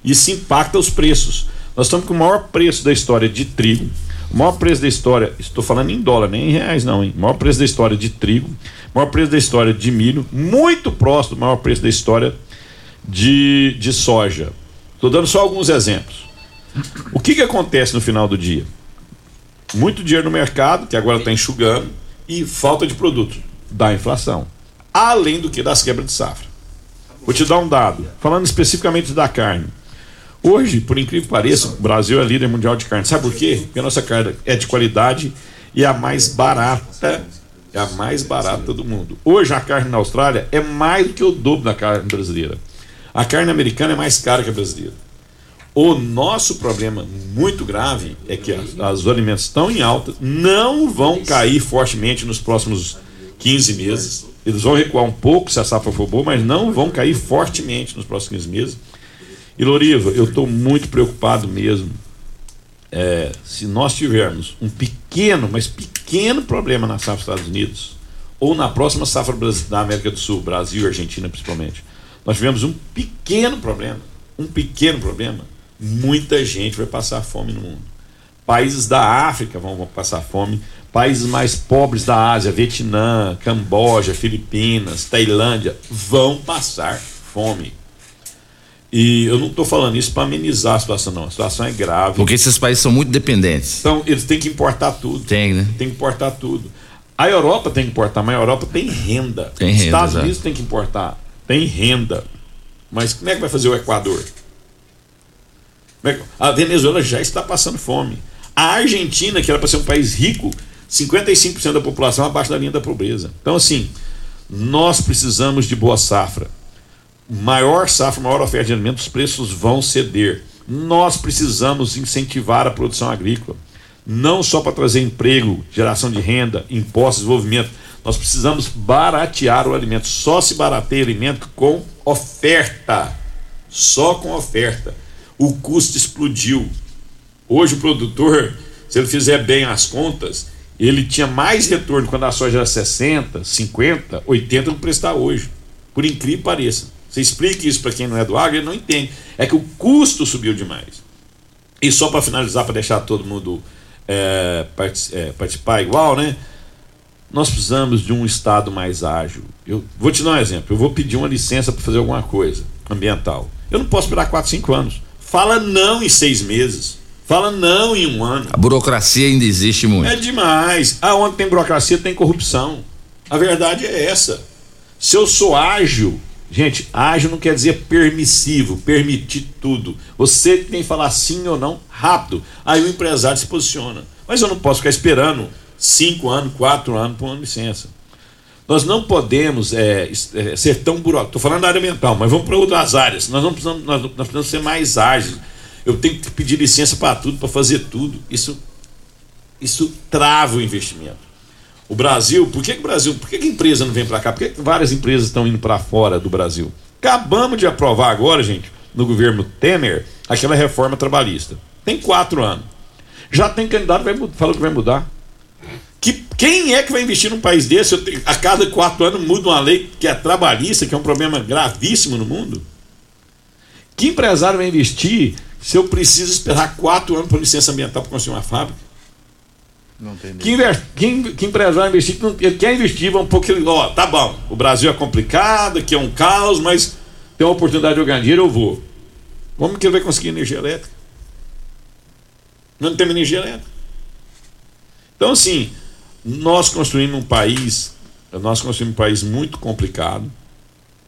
Isso impacta os preços. Nós estamos com o maior preço da história de trigo, o maior preço da história, estou falando em dólar, nem em reais não, hein? O maior preço da história de trigo, o maior preço da história de milho, muito próximo do maior preço da história de, de soja. Estou dando só alguns exemplos. O que, que acontece no final do dia? Muito dinheiro no mercado, que agora está enxugando, e falta de produto da inflação. Além do que das quebras de safra. Vou te dar um dado, falando especificamente da carne. Hoje, por incrível que pareça, o Brasil é líder mundial de carne. Sabe por quê? Porque a nossa carne é de qualidade e é a mais barata. É a mais barata do mundo. Hoje a carne na Austrália é mais do que o dobro da carne brasileira. A carne americana é mais cara que a brasileira. O nosso problema muito grave é que as, as- os alimentos estão em alta, não vão cair fortemente nos próximos 15 meses. Eles vão recuar um pouco se a safra for boa, mas não vão cair fortemente nos próximos 15 meses. E Loriva, eu estou muito preocupado mesmo. É, se nós tivermos um pequeno, mas pequeno problema na safra dos Estados Unidos, ou na próxima safra da América do Sul, Brasil e Argentina principalmente, nós tivemos um pequeno problema, um pequeno problema, muita gente vai passar fome no mundo. Países da África vão, vão passar fome, países mais pobres da Ásia, Vietnã, Camboja, Filipinas, Tailândia, vão passar fome. E eu não estou falando isso para amenizar a situação, não. A situação é grave. Porque esses países são muito dependentes. Então, eles têm que importar tudo. Tem, né? Tem que importar tudo. A Europa tem que importar, mas a Europa tem renda. Tem Os renda, Estados exato. Unidos tem que importar. Tem renda. Mas como é que vai fazer o Equador? É A Venezuela já está passando fome. A Argentina, que era para ser um país rico, 55% da população abaixo da linha da pobreza. Então, assim, nós precisamos de boa safra. Maior safra, maior oferta de alimentos, os preços vão ceder. Nós precisamos incentivar a produção agrícola. Não só para trazer emprego, geração de renda, impostos, desenvolvimento. Nós precisamos baratear o alimento. Só se barateia alimento com oferta. Só com oferta. O custo explodiu. Hoje o produtor, se ele fizer bem as contas, ele tinha mais retorno quando a soja era 60, 50, 80 do que está hoje. Por incrível que pareça. Você explica isso para quem não é do agro, ele não entende. É que o custo subiu demais. E só para finalizar, para deixar todo mundo é, é, participar igual, né? Nós precisamos de um Estado mais ágil. Eu vou te dar um exemplo. Eu vou pedir uma licença para fazer alguma coisa ambiental. Eu não posso esperar 4, 5 anos. Fala não em seis meses. Fala não em um ano. A burocracia ainda existe muito. É demais. Aonde tem burocracia tem corrupção. A verdade é essa. Se eu sou ágil, gente, ágil não quer dizer permissivo, permitir tudo. Você tem que falar sim ou não rápido. Aí o empresário se posiciona. Mas eu não posso ficar esperando cinco anos, quatro anos por uma licença. Nós não podemos é, é, ser tão burocrático. Estou falando da área ambiental, mas vamos para outras áreas. Nós não precisamos, nós, nós precisamos ser mais ágeis. Eu tenho que pedir licença para tudo, para fazer tudo. Isso, isso trava o investimento. O Brasil, por que, que o Brasil, por que, que a empresa não vem para cá? Por que, que várias empresas estão indo para fora do Brasil? Acabamos de aprovar agora, gente, no governo Temer, aquela reforma trabalhista. Tem quatro anos. Já tem candidato que falou que vai mudar. Que, quem é que vai investir num país desse? Tenho- a cada quatro anos muda uma lei que é trabalhista, que é um problema gravíssimo no mundo. Que empresário vai investir se eu preciso esperar quatro anos por licença ambiental para construir uma fábrica? Não tem Que, que, in- que empresário vai investir? Ele quer investir, vamos pôr que ele, ó, tá bom, o Brasil é complicado, aqui é um caos, mas tem uma oportunidade de eu ganhar dinheiro, eu vou. Como que ele vai conseguir energia elétrica? Não tem energia elétrica. Então, assim, nós construímos um país, nós construímos um país muito complicado.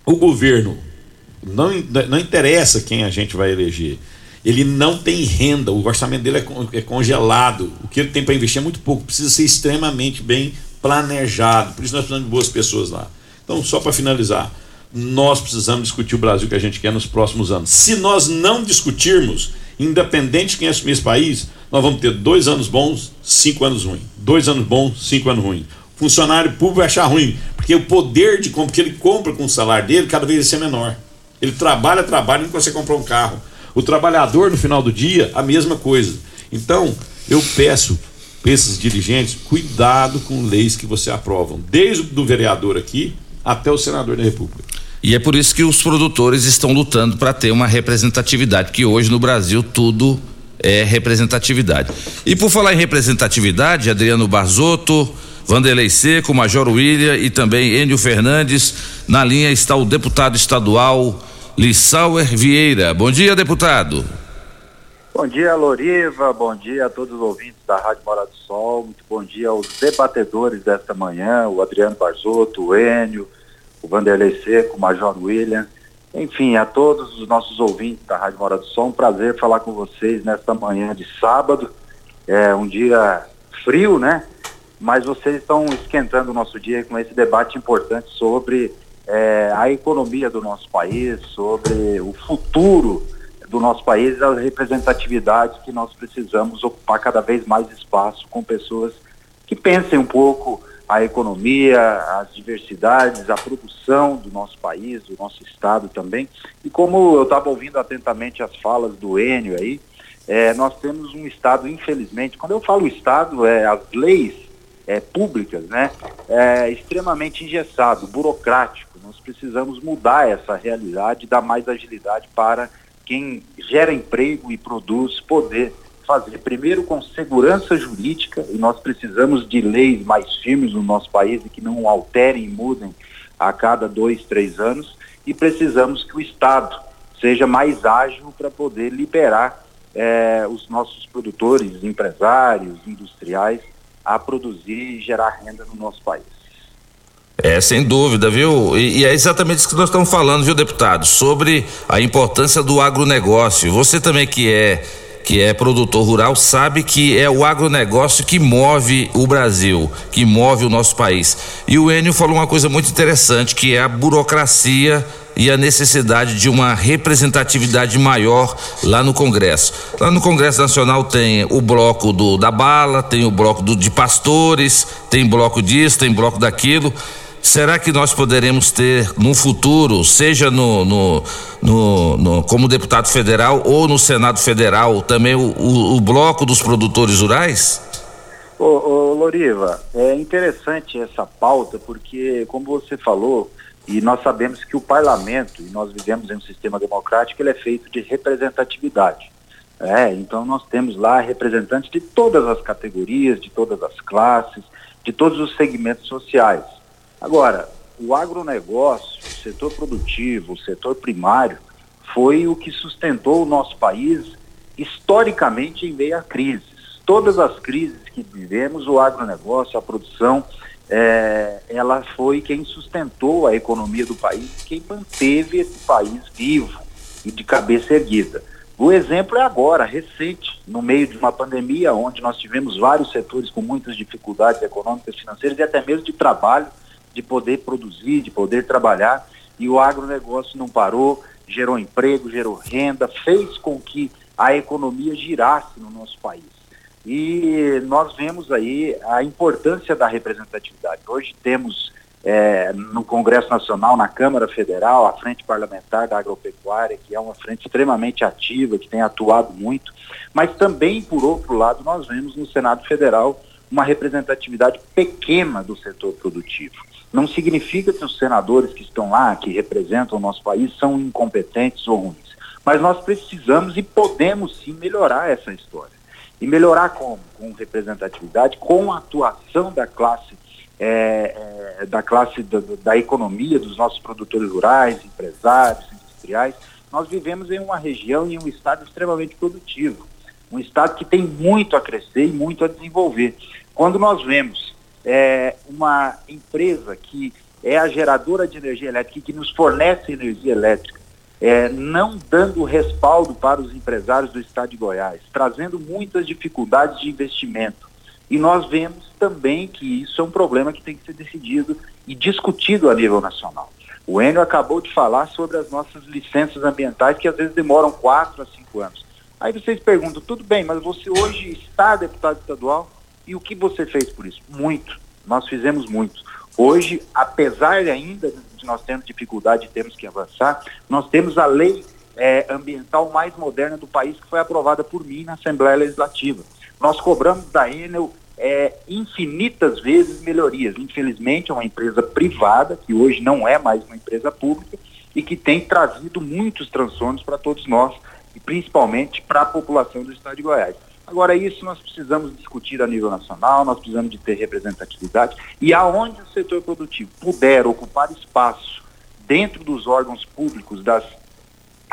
O governo, não, não interessa quem a gente vai eleger, ele não tem renda, o orçamento dele é, é congelado. O que ele tem para investir é muito pouco, precisa ser extremamente bem planejado. Por isso nós precisamos de boas pessoas lá. Então, só para finalizar, nós precisamos discutir o Brasil que a gente quer nos próximos anos. Se nós não discutirmos, independente de quem assumir esse país, nós vamos ter dois anos bons, cinco anos ruins. Dois anos bons, cinco anos ruins. Funcionário público vai achar ruim, porque o poder de compra que ele compra com o salário dele cada vez vai ser menor. Ele trabalha, trabalha não consegue comprar um carro. O trabalhador, no final do dia, a mesma coisa. Então, eu peço para esses dirigentes, cuidado com leis que você aprovam, desde o do vereador aqui até o senador da República. E é por isso que os produtores estão lutando para ter uma representatividade, que hoje no Brasil tudo é representatividade. E por falar em representatividade, Adriano Barzotto, Vanderlei Seco, Major William e também Enio Fernandes, na linha está o deputado estadual Lissauer Vieira. Bom dia, deputado. Bom dia, Loriva. Bom dia a todos os ouvintes da Rádio Morada do Sol. Muito bom dia aos debatedores desta manhã, o Adriano Barzotto, o Enio, o Vanderlei Seco, o Major William. Enfim, a todos os nossos ouvintes da Rádio Morada do Sol, um prazer falar com vocês nesta manhã de sábado. É um dia frio, né? Mas vocês estão esquentando o nosso dia com esse debate importante sobre é, a economia do nosso país, sobre o futuro do nosso país, a representatividade que nós precisamos ocupar cada vez mais espaço com pessoas que pensem um pouco a economia, as diversidades, a produção do nosso país, do nosso estado também. E como eu estava ouvindo atentamente as falas do Enio aí, é, nós temos um estado, infelizmente, quando eu falo estado, é as leis eh, públicas, né, é extremamente engessado, burocrático. Nós precisamos mudar essa realidade, dar mais agilidade para quem gera emprego e produz poder fazer, primeiro com segurança jurídica, e nós precisamos de leis mais firmes no nosso país e que não alterem e mudem a cada dois, três anos, e precisamos que o Estado seja mais ágil para poder liberar eh, os nossos produtores, empresários, industriais a produzir e gerar renda no nosso país. É, sem dúvida, viu? E, e, é exatamente isso que nós estamos falando, viu, deputado? Sobre a importância do agronegócio. Você também que é que é produtor rural, sabe que é o agronegócio que move o Brasil, que move o nosso país. E o Enio falou uma coisa muito interessante, que é a burocracia e a necessidade de uma representatividade maior lá no Congresso. Lá no Congresso Nacional tem o bloco do, da bala, tem o bloco do, de pastores, tem bloco disso, tem bloco daquilo. Será que nós poderemos ter no futuro, seja no, no, no, no como deputado federal ou no Senado Federal, também o, o, o bloco dos produtores rurais? Ô, ô, Loriva, é interessante essa pauta porque, como você falou, e nós sabemos que o parlamento, e nós vivemos em um sistema democrático, ele é feito de representatividade. É, então nós temos lá representantes de todas as categorias, de todas as classes, de todos os segmentos sociais. Agora, o agronegócio, o setor produtivo, o setor primário, foi o que sustentou o nosso país historicamente em meio a crises. Todas as crises que vivemos, o agronegócio, a produção, é, ela foi quem sustentou a economia do país, quem manteve esse país vivo e de cabeça erguida. O exemplo é agora, recente, no meio de uma pandemia, onde nós tivemos vários setores com muitas dificuldades econômicas, financeiras e até mesmo de trabalho, de poder produzir, de poder trabalhar, e o agronegócio não parou, gerou emprego, gerou renda, fez com que a economia girasse no nosso país. E nós vemos aí a importância da representatividade. Hoje temos é, no Congresso Nacional, na Câmara Federal, a Frente Parlamentar da Agropecuária, que é uma frente extremamente ativa, que tem atuado muito, mas também, por outro lado, nós vemos no Senado Federal uma representatividade pequena do setor produtivo. Não significa que os senadores que estão lá, que representam o nosso país, são incompetentes ou ruins. Mas nós precisamos e podemos sim melhorar essa história. E melhorar como? Com representatividade, com a atuação da classe, é, é, da classe da, da economia, dos nossos produtores rurais, empresários, industriais. Nós vivemos em uma região e um estado extremamente produtivo. Um estado que tem muito a crescer e muito a desenvolver. Quando nós vemos é, uma empresa que é a geradora de energia elétrica que nos fornece energia elétrica, é, não dando respaldo para os empresários do estado de Goiás, trazendo muitas dificuldades de investimento. E nós vemos também que isso é um problema que tem que ser decidido e discutido a nível nacional. O Enio acabou de falar sobre as nossas licenças ambientais, que às vezes demoram quatro a cinco anos. Aí vocês perguntam, tudo bem, mas você hoje está deputado estadual, e o que você fez por isso? Muito. Nós fizemos muito. Hoje, apesar ainda de nós termos dificuldade e temos que avançar, nós temos a lei é, ambiental mais moderna do país que foi aprovada por mim na Assembleia Legislativa. Nós cobramos da Enel é, infinitas vezes melhorias. Infelizmente, é uma empresa privada, que hoje não é mais uma empresa pública, e que tem trazido muitos transtornos para todos nós, e principalmente para a população do estado de Goiás. Agora, isso nós precisamos discutir a nível nacional, nós precisamos de ter representatividade e aonde o setor produtivo puder ocupar espaço dentro dos órgãos públicos, das,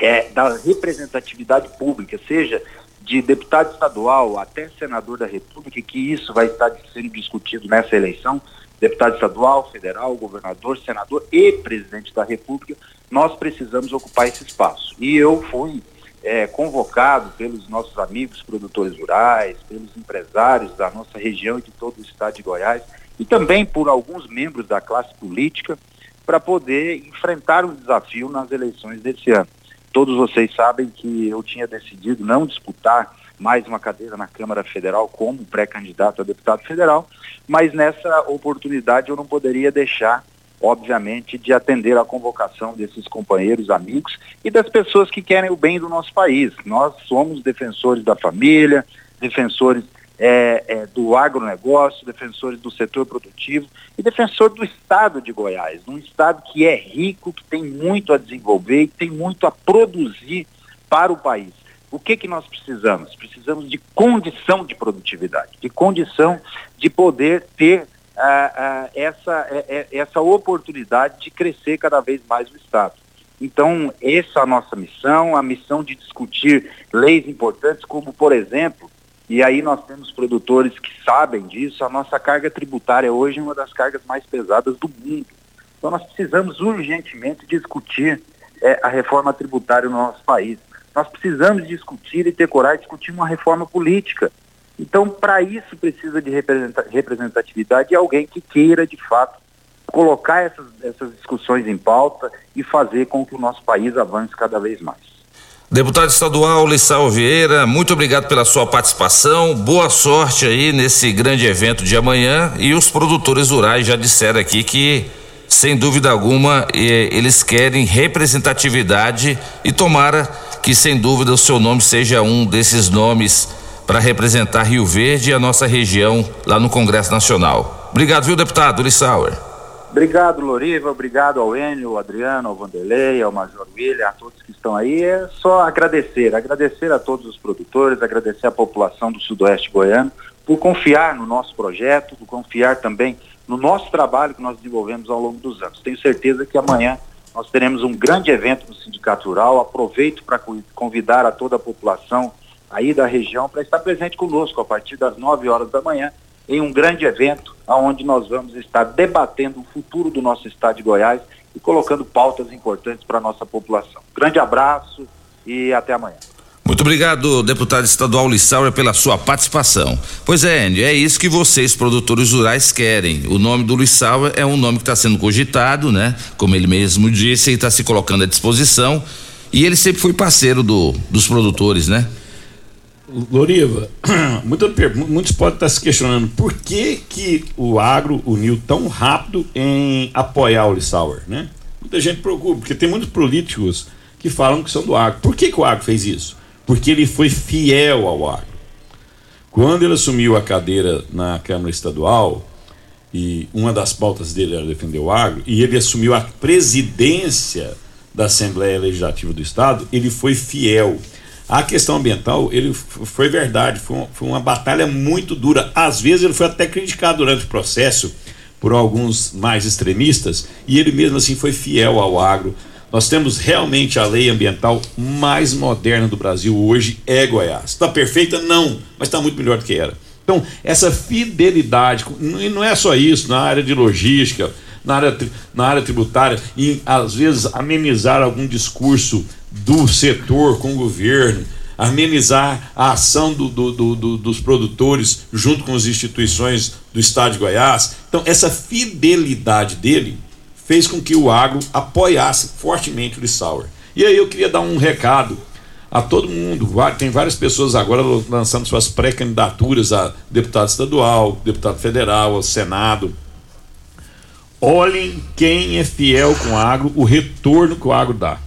é, da representatividade pública, seja de deputado estadual até senador da República, que isso vai estar sendo discutido nessa eleição, deputado estadual, federal, governador, senador e presidente da República, nós precisamos ocupar esse espaço. E eu fui é, convocado pelos nossos amigos produtores rurais, pelos empresários da nossa região e de todo o estado de Goiás, e também por alguns membros da classe política, para poder enfrentar o desafio nas eleições desse ano. Todos vocês sabem que eu tinha decidido não disputar mais uma cadeira na Câmara Federal como pré-candidato a deputado federal, mas nessa oportunidade eu não poderia deixar obviamente, de atender à convocação desses companheiros, amigos e das pessoas que querem o bem do nosso país. Nós somos defensores da família, defensores é, é, do agronegócio, defensores do setor produtivo e defensor do estado de Goiás, um estado que é rico, que tem muito a desenvolver e tem muito a produzir para o país. O que, que nós precisamos? Precisamos de condição de produtividade, de condição de poder ter ah, ah, essa, é, é, essa oportunidade de crescer cada vez mais o Estado. Então, essa é a nossa missão, a missão de discutir leis importantes, como, por exemplo, e aí nós temos produtores que sabem disso, a nossa carga tributária hoje é uma das cargas mais pesadas do mundo. Então, nós precisamos urgentemente discutir é, a reforma tributária no nosso país. Nós precisamos discutir e ter coragem de discutir uma reforma política. Então, para isso, precisa de representatividade e alguém que queira, de fato, colocar essas, essas discussões em pauta e fazer com que o nosso país avance cada vez mais. Deputado estadual Lissau Vieira, muito obrigado pela sua participação. Boa sorte aí nesse grande evento de amanhã. E os produtores rurais já disseram aqui que, sem dúvida alguma, eles querem representatividade e tomara que, sem dúvida, o seu nome seja um desses nomes para representar Rio Verde e a nossa região lá no Congresso Nacional. Obrigado, viu, deputado Lissauer? Obrigado, Loriva. Obrigado ao Enio, ao Adriano, ao Vanderlei, ao Major William, a todos que estão aí. É só agradecer, agradecer a todos os produtores, agradecer a população do Sudoeste Goiano por confiar no nosso projeto, por confiar também no nosso trabalho que nós desenvolvemos ao longo dos anos. Tenho certeza que amanhã nós teremos um grande evento no Sindicato Rural. Aproveito para convidar a toda a população aí da região para estar presente conosco a partir das 9 horas da manhã em um grande evento onde nós vamos estar debatendo o futuro do nosso estado de Goiás e colocando pautas importantes para a nossa população. Grande abraço e até amanhã. Muito obrigado, deputado estadual Lissauer, pela sua participação. Pois é, Andy, é isso que vocês, produtores rurais, querem. O nome do Lissauer é um nome que está sendo cogitado, né? Como ele mesmo disse, e está se colocando à disposição. E ele sempre foi parceiro do, dos produtores, né? Loriva, muitos podem estar se questionando por que, que o agro uniu tão rápido em apoiar o Lissauer, né? Muita gente preocupa, porque tem muitos políticos que falam que são do agro. Por que, que o agro fez isso? Porque ele foi fiel ao agro. Quando ele assumiu a cadeira na Câmara Estadual, e uma das pautas dele era defender o agro, e ele assumiu a presidência da Assembleia Legislativa do Estado, ele foi fiel a questão ambiental, ele foi verdade, foi uma, foi uma batalha muito dura. Às vezes ele foi até criticado durante o processo por alguns mais extremistas e ele mesmo assim foi fiel ao agro. Nós temos realmente a lei ambiental mais moderna do Brasil hoje é Goiás. Está perfeita? Não, mas está muito melhor do que era. Então, essa fidelidade, e não é só isso, na área de logística, na área, na área tributária, e às vezes amenizar algum discurso do setor com o governo, amenizar a ação do, do, do, dos produtores junto com as instituições do Estado de Goiás. Então, essa fidelidade dele fez com que o agro apoiasse fortemente o Lissauer. E aí eu queria dar um recado a todo mundo. Tem várias pessoas agora lançando suas pré-candidaturas a deputado estadual, deputado federal, ao Senado. Olhem quem é fiel com o agro, o retorno que o agro dá.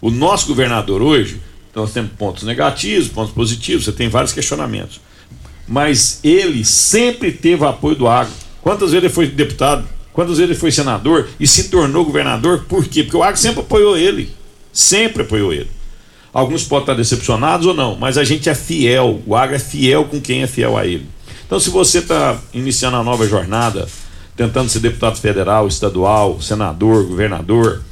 O nosso governador hoje, então nós temos pontos negativos, pontos positivos, você tem vários questionamentos. Mas ele sempre teve apoio do agro. Quantas vezes ele foi deputado, quantas vezes ele foi senador e se tornou governador, por quê? Porque o agro sempre apoiou ele. Sempre apoiou ele. Alguns podem estar decepcionados ou não, mas a gente é fiel. O agro é fiel com quem é fiel a ele. Então, se você está iniciando a nova jornada, tentando ser deputado federal, estadual, senador, governador,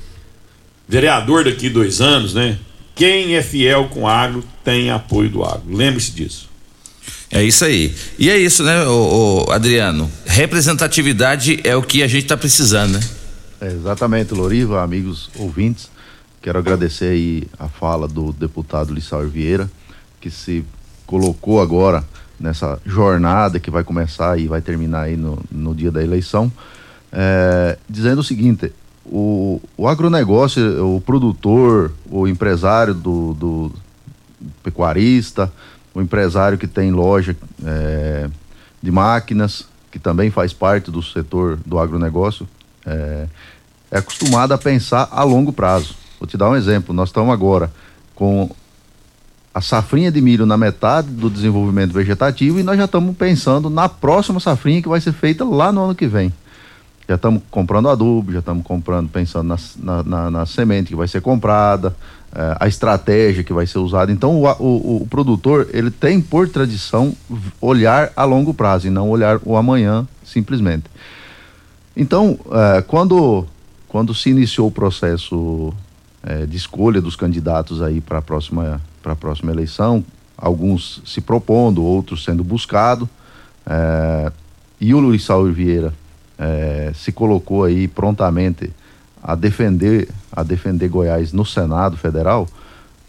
vereador daqui dois anos, né? Quem é fiel com o agro tem apoio do agro. Lembre-se disso. É isso aí. E é isso, né, o, Adriano? Representatividade é o que a gente está precisando, né? É exatamente, Loriva, amigos ouvintes. Quero agradecer aí a fala do deputado Lissauer Vieira, que se colocou agora nessa jornada que vai começar e vai terminar aí no, no dia da eleição, é, dizendo o seguinte: o, o agronegócio, o produtor, o empresário do, do pecuarista, o empresário que tem loja é, de máquinas, que também faz parte do setor do agronegócio, é, é acostumado a pensar a longo prazo. Vou te dar um exemplo. Nós estamos agora com a safrinha de milho na metade do desenvolvimento vegetativo e nós já estamos pensando na próxima safrinha que vai ser feita lá no ano que vem. Já estamos comprando adubo, já estamos comprando, pensando na, na, na, na, semente que vai ser comprada, eh, a estratégia que vai ser usada. Então, o, o, o, produtor, ele tem por tradição olhar a longo prazo e não olhar o amanhã simplesmente. Então, eh, quando, quando se iniciou o processo eh, de escolha dos candidatos aí para a próxima, próxima eleição, alguns se propondo, outros sendo buscados, e o Luiz Saúl Vieira é, se colocou aí prontamente a defender a defender Goiás no Senado Federal,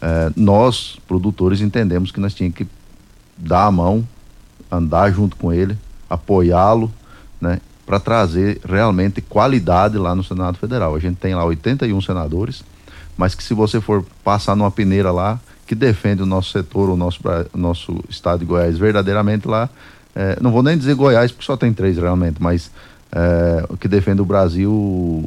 é, nós produtores entendemos que nós tínhamos que dar a mão, andar junto com ele, apoiá-lo, né, para trazer realmente qualidade lá no Senado Federal. A gente tem lá 81 senadores, mas que se você for passar numa peneira lá que defende o nosso setor, o nosso, o nosso estado de Goiás verdadeiramente lá, é, não vou nem dizer Goiás porque só tem três realmente, mas é, o que defende o Brasil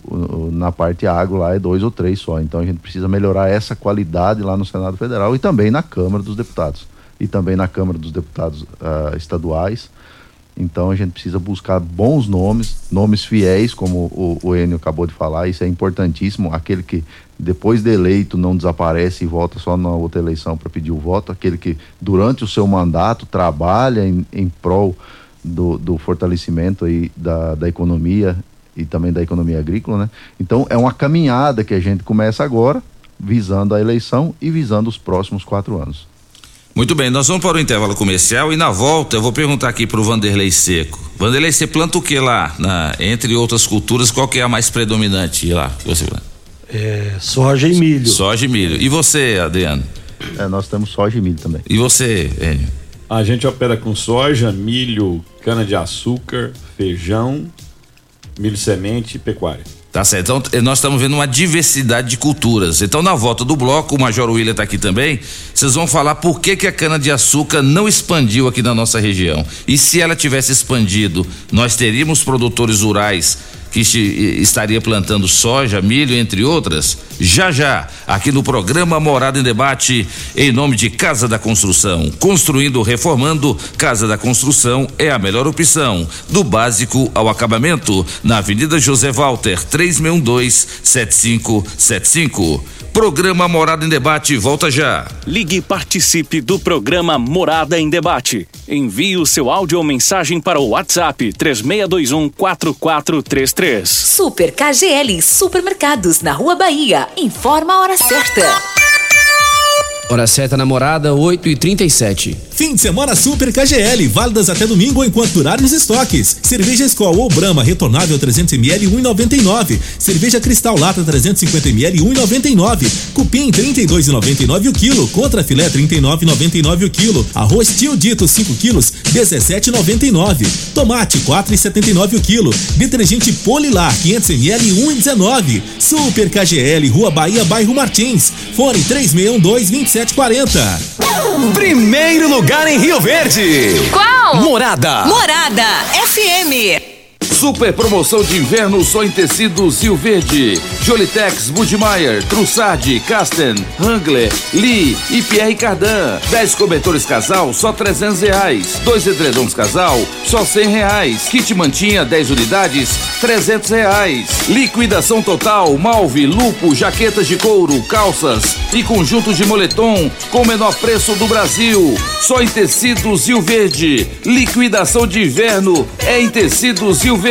na parte agro lá é dois ou três só. Então a gente precisa melhorar essa qualidade lá no Senado Federal e também na Câmara dos Deputados. E também na Câmara dos Deputados uh, estaduais. Então a gente precisa buscar bons nomes, nomes fiéis, como o, o Enio acabou de falar, isso é importantíssimo. Aquele que depois de eleito não desaparece e volta só na outra eleição para pedir o voto, aquele que durante o seu mandato trabalha em, em prol do, do fortalecimento aí da, da economia e também da economia agrícola, né? Então é uma caminhada que a gente começa agora, visando a eleição e visando os próximos quatro anos. Muito bem, nós vamos para o intervalo comercial e na volta eu vou perguntar aqui para o Vanderlei Seco. Vanderlei, você planta o que lá? Na, entre outras culturas, qual que é a mais predominante lá que você planta? É, soja e milho. Soja e milho. E você, Adriano? É, nós temos soja e milho também. E você, Enio? A gente opera com soja, milho, cana-de-açúcar, feijão, milho semente e pecuária. Tá certo. Então, eh, nós estamos vendo uma diversidade de culturas. Então, na volta do bloco, o Major William está aqui também. Vocês vão falar por que, que a cana-de-açúcar não expandiu aqui na nossa região. E se ela tivesse expandido, nós teríamos produtores rurais que estaria plantando soja, milho, entre outras, já já, aqui no programa Morada em Debate, em nome de Casa da Construção. Construindo, reformando, Casa da Construção é a melhor opção, do básico ao acabamento, na Avenida José Walter, 3612-7575. Programa Morada em Debate volta já. Ligue e participe do programa Morada em Debate. Envie o seu áudio ou mensagem para o WhatsApp 3621 4433. Super KGL Supermercados na Rua Bahia. Informa a hora certa. Hora certa namorada, 8 e 37 Fim de semana Super KGL, válidas até domingo enquanto durarem os estoques. Cerveja Skol ou Brahma retornável 300ml 1,99. Cerveja Cristal Lata 350ml 1,99. Cupim 32,99 o quilo. Contra filé 39,99 o quilo. Arroz Tio Dito 5 quilos 17,99. Tomate 4,79 o quilo. Detergente Polilar 500ml 1,19. Super KGL, Rua Bahia, Bairro Martins. Fone 3612 2740. Primeiro lugar em Rio Verde. Qual? Morada. Morada FM. Super promoção de inverno só em tecidos Rio Verde. Jolitex, Budmeier, Trussardi, Casten, Hangler, Lee e Pierre Cardan. 10 cobertores casal, só 300 reais. Dois edredons casal, só 100 reais. Kit mantinha, 10 unidades, 300 reais. Liquidação total, malve, lupo, jaquetas de couro, calças e conjuntos de moletom com menor preço do Brasil. Só em tecidos Rio Verde. Liquidação de inverno é em tecidos Rio Verde.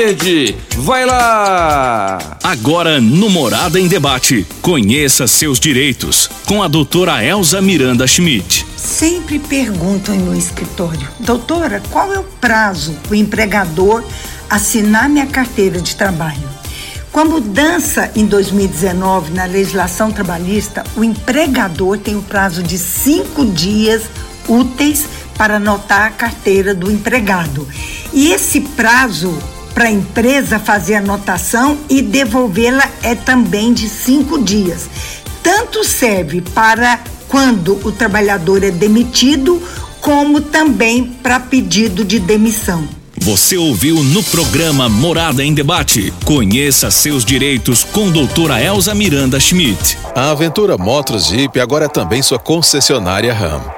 Vai lá! Agora no Morada em Debate. Conheça seus direitos com a doutora Elza Miranda Schmidt. Sempre perguntam em meu escritório, doutora, qual é o prazo para o empregador assinar minha carteira de trabalho? Com a mudança em 2019 na legislação trabalhista, o empregador tem o prazo de cinco dias úteis para anotar a carteira do empregado. E esse prazo para a empresa fazer a anotação e devolvê-la é também de cinco dias. Tanto serve para quando o trabalhador é demitido, como também para pedido de demissão. Você ouviu no programa Morada em Debate. Conheça seus direitos com doutora Elza Miranda Schmidt. A Aventura Motos Jeep agora é também sua concessionária RAM.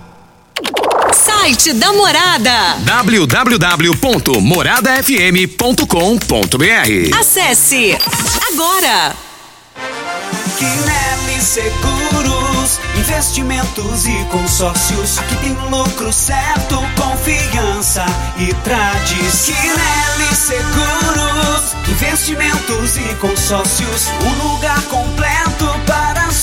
Site da Morada. www.moradafm.com.br Acesse agora. Quinelli Seguros, investimentos e consórcios. Aqui tem lucro certo, confiança e tradição. Quinelli Seguros, investimentos e consórcios. Um lugar completo para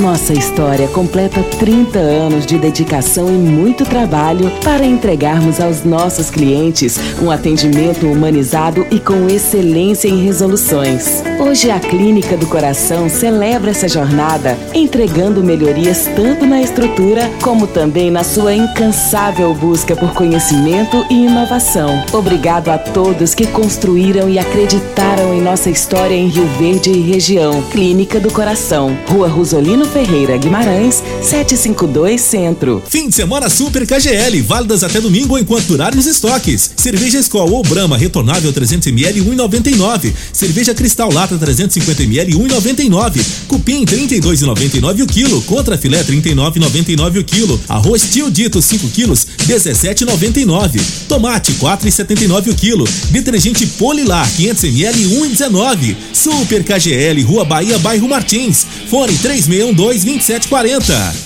Nossa história completa 30 anos de dedicação e muito trabalho para entregarmos aos nossos clientes um atendimento humanizado e com excelência em resoluções. Hoje a Clínica do Coração celebra essa jornada, entregando melhorias tanto na estrutura como também na sua incansável busca por conhecimento e inovação. Obrigado a todos que construíram e acreditaram em nossa história em Rio Verde e região. Clínica do Coração, Rua Rosolino Ferreira Guimarães, 752 Centro. Fim de semana Super KGL, válidas até domingo enquanto durarem os estoques. Cerveja Skol ou Brahma retornável 300ml 1,99. Cerveja Cristal Lata 350ml 1,99. Cupim 32,99 o quilo. Contra filé 39,99 o quilo. Arroz Tio Dito 5 quilos 17,99. Tomate 4,79 o quilo. Detergente Polilar 500ml 1,19. Super KGL, Rua Bahia, Bairro Martins. Fone 3612-2740.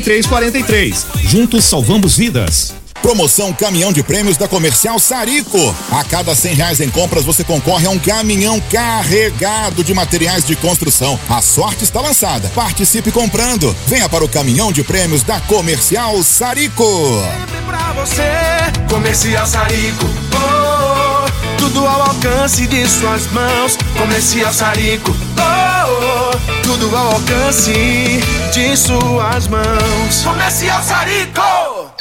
4343. Juntos salvamos vidas. Promoção Caminhão de Prêmios da Comercial Sarico. A cada cem reais em compras você concorre a um caminhão carregado de materiais de construção. A sorte está lançada. Participe comprando. Venha para o Caminhão de Prêmios da Comercial Sarico. Pra você, Comercial Sarico. Oh, tudo ao alcance de suas mãos. Comercial Sarico, oh, tudo ao alcance de suas mãos. Comercial Sarico.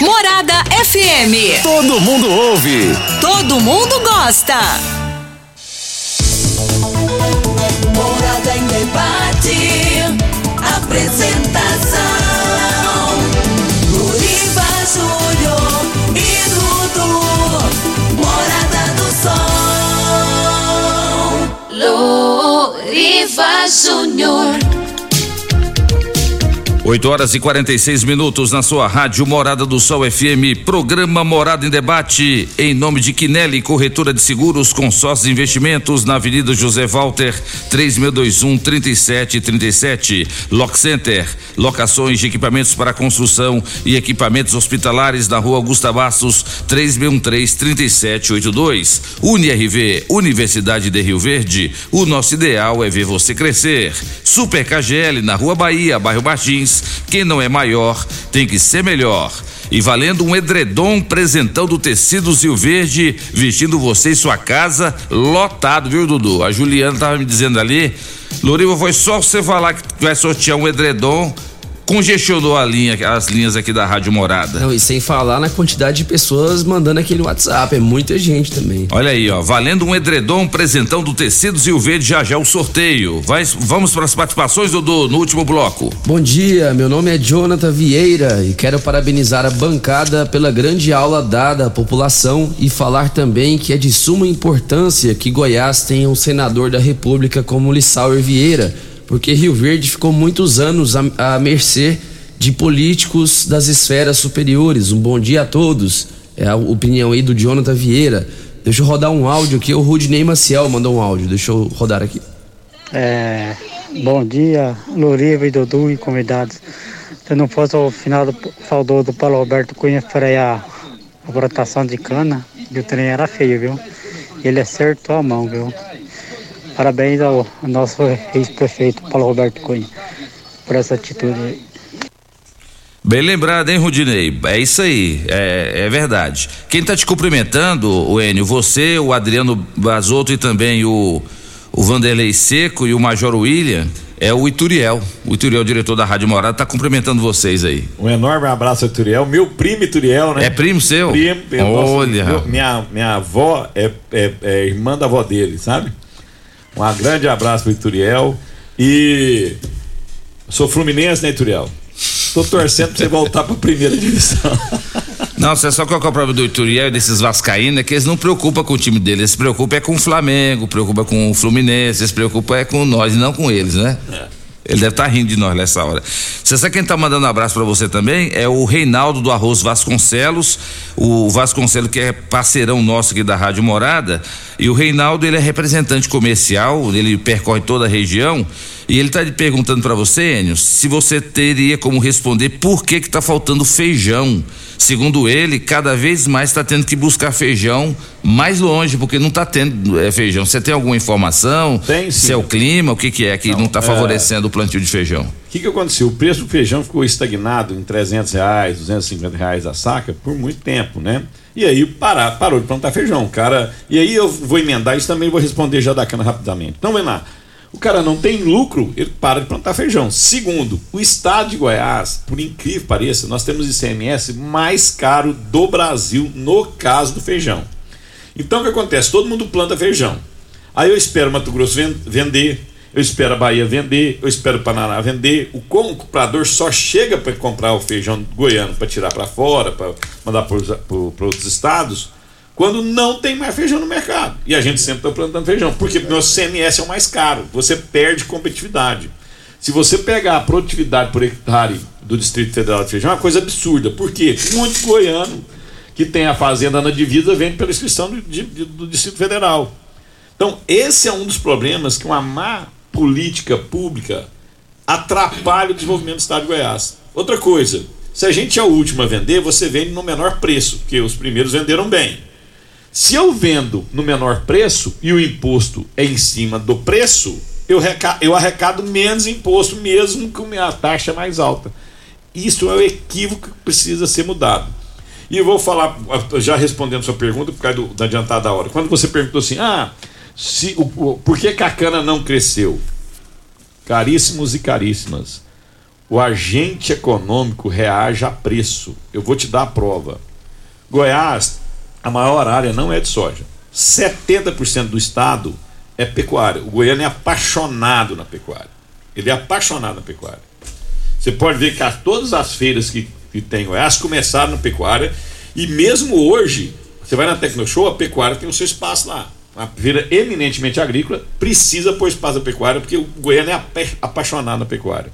Morada FM. Todo mundo ouve. Todo mundo gosta. Morada em debate. Apresentação: Luriva Júnior e Dudu. Morada do Sol. Luriva Júnior. 8 horas e 46 minutos na sua rádio Morada do Sol FM, programa Morada em Debate, em nome de Quinelli Corretora de Seguros, consórcios e investimentos, na Avenida José Walter, 3621 3737. Lock Center, locações de equipamentos para construção e equipamentos hospitalares na rua Augusta Bastos, 3613 3782. UniRV, Universidade de Rio Verde, o nosso ideal é ver você crescer. Super KGL na Rua Bahia, bairro Martins. Quem não é maior tem que ser melhor. E valendo um edredom presentão do tecido Rio Verde, vestindo você e sua casa, lotado, viu, Dudu? A Juliana tava me dizendo ali, Loriva, foi só você falar que vai sortear um edredom, congestionou a linha, as linhas aqui da Rádio Morada. Não, e sem falar na quantidade de pessoas mandando aquele WhatsApp, é muita gente também. Olha aí, ó, valendo um edredom, presentão do Tecidos Rio Verde, já já o sorteio. Vai, vamos para as participações, Dudu, no último bloco. Bom dia, meu nome é Jonathan Vieira e quero parabenizar a bancada pela grande aula dada à população e falar também que é de suma importância que Goiás tenha um senador da República como Lissauer Vieira, porque Rio Verde ficou muitos anos à, à mercê de políticos das esferas superiores. Um bom dia a todos. É a opinião aí do Jonathan Vieira. Deixa eu rodar um áudio aqui. O Rudney Maciel mandou um áudio. Deixa eu rodar aqui. É, bom dia, Loriva e Dudu e convidados. Se não fosse o final do saudoso Paulo Roberto Cunha frear a brotação de cana, e o trem era feio, viu? Ele acertou a mão, viu? Parabéns ao, nosso ex-prefeito Paulo Roberto Cunha por essa atitude aí. Bem lembrado, hein, Rudinei? É isso aí, é, é verdade. Quem tá te cumprimentando, o Enio, você, o Adriano Basoto e também o, o Vanderlei Seco e o Major William, é o Ituriel. O Ituriel, diretor da Rádio Morada, tá cumprimentando vocês aí. Um enorme abraço ao Ituriel, meu primo Ituriel, né? É primo seu? Primo, Olha. nosso- minha, minha avó é, é- é irmã da avó dele, sabe? Um grande abraço pro Ituriel. E sou fluminense, né, Ituriel? Tô torcendo pra você voltar pra primeira divisão. Não, você sabe qual que é o problema do Ituriel e desses vascaínos? É que eles não preocupam com o time deles, eles se preocupam é com o Flamengo, preocupa com o Fluminense, eles se preocupam é com nós, não com eles, né? Ele deve estar rindo de nós nessa hora. Você sabe quem tá mandando um abraço pra você também? É o Reinaldo do Arroz Vasconcelos. O Vasconcelos, que é parceirão nosso aqui da Rádio Morada. E o Reinaldo, ele é representante comercial, ele percorre toda a região. E ele tá lhe perguntando pra você, Enio, se você teria como responder por que que tá faltando feijão. Segundo ele, cada vez mais está tendo que buscar feijão mais longe, porque não está tendo é, feijão. Você tem alguma informação? Tem, sim. Se é o clima, o que que é que não está é- favorecendo o plantio de feijão? O que, que aconteceu? O preço do feijão ficou estagnado em 300 reais, 250 reais a saca por muito tempo, né? E aí parar, parou de plantar feijão, cara. E aí eu vou emendar isso também, vou responder já da cana rapidamente. Então, vem lá. O cara não tem lucro, ele para de plantar feijão. Segundo, o estado de Goiás, por incrível que pareça, nós temos o ICMS mais caro do Brasil no caso do feijão. Então o que acontece? Todo mundo planta feijão. Aí eu espero Mato Grosso ven- vender, eu espero a Bahia vender, eu espero o Paraná vender. O comprador só chega para comprar o feijão goiano para tirar para fora, para mandar para outros estados, quando não tem mais feijão no mercado. E a gente sempre está plantando feijão, porque o nosso CMS é o mais caro, você perde competitividade. Se você pegar a produtividade por hectare do Distrito Federal de Feijão, é uma coisa absurda. Por quê? Muito goiano que tem a fazenda na divisa vende pela inscrição do, de- do Distrito Federal. Então, esse é um dos problemas que uma má política pública atrapalha o desenvolvimento do estado de Goiás. Outra coisa, se a gente é o último a vender, você vende no menor preço, porque os primeiros venderam bem. Se eu vendo no menor preço e o imposto é em cima do preço, eu, reca- eu arrecado menos imposto, mesmo com a taxa mais alta. Isso é um equívoco que precisa ser mudado. E eu vou falar, já respondendo sua pergunta, por causa do, da adiantada da hora. Quando você perguntou assim, ah, se, o, o, por que, que a cana não cresceu? Caríssimos e caríssimas, o agente econômico reage a preço. Eu vou te dar a prova. Goiás, a maior área não é de soja. 70% do estado é pecuária. O goiano é apaixonado na pecuária. Ele é apaixonado na pecuária. Você pode ver que todas as feiras que, que tem Goiás começaram na pecuária e mesmo hoje, você vai na Tecnoshow, a pecuária tem o seu espaço lá. A feira eminentemente agrícola precisa pôr espaço da pecuária porque o goiano é apaixonado na pecuária.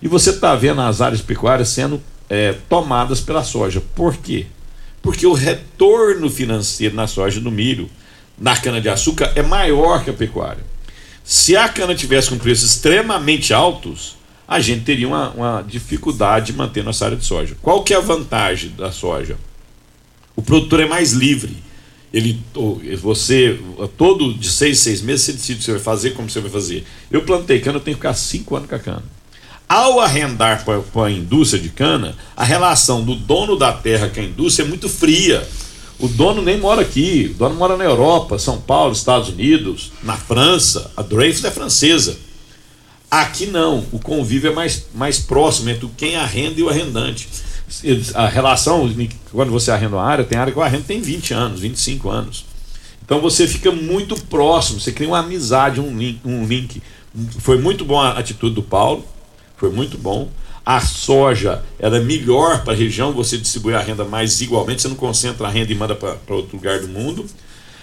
E você está vendo as áreas pecuárias sendo é, tomadas pela soja. Por quê? Porque o retorno financeiro na soja no milho, na cana-de-açúcar, é maior que a pecuária. Se a cana tivesse com preços extremamente altos, a gente teria uma, uma dificuldade de manter nossa área de soja. Qual que é a vantagem da soja? O produtor é mais livre. Ele, você, todo de seis, seis meses, você decide o que você vai fazer, como você vai fazer. Eu plantei cana, eu tenho que ficar cinco anos com a cana. Ao arrendar para a indústria de cana, a relação do dono da terra com a indústria é muito fria. O dono nem mora aqui, o dono mora na Europa, São Paulo, Estados Unidos, na França. A Dreyfus é francesa. Aqui não, o convívio é mais, mais próximo entre quem arrenda e o arrendante. A relação, quando você arrenda uma área, tem área que o arrendo tem 20 anos, 25 anos. Então você fica muito próximo, você cria uma amizade, um link. Um link. Foi muito bom a atitude do Paulo foi muito bom. A soja era melhor para a região, você distribui a renda mais igualmente, você não concentra a renda e manda para outro lugar do mundo.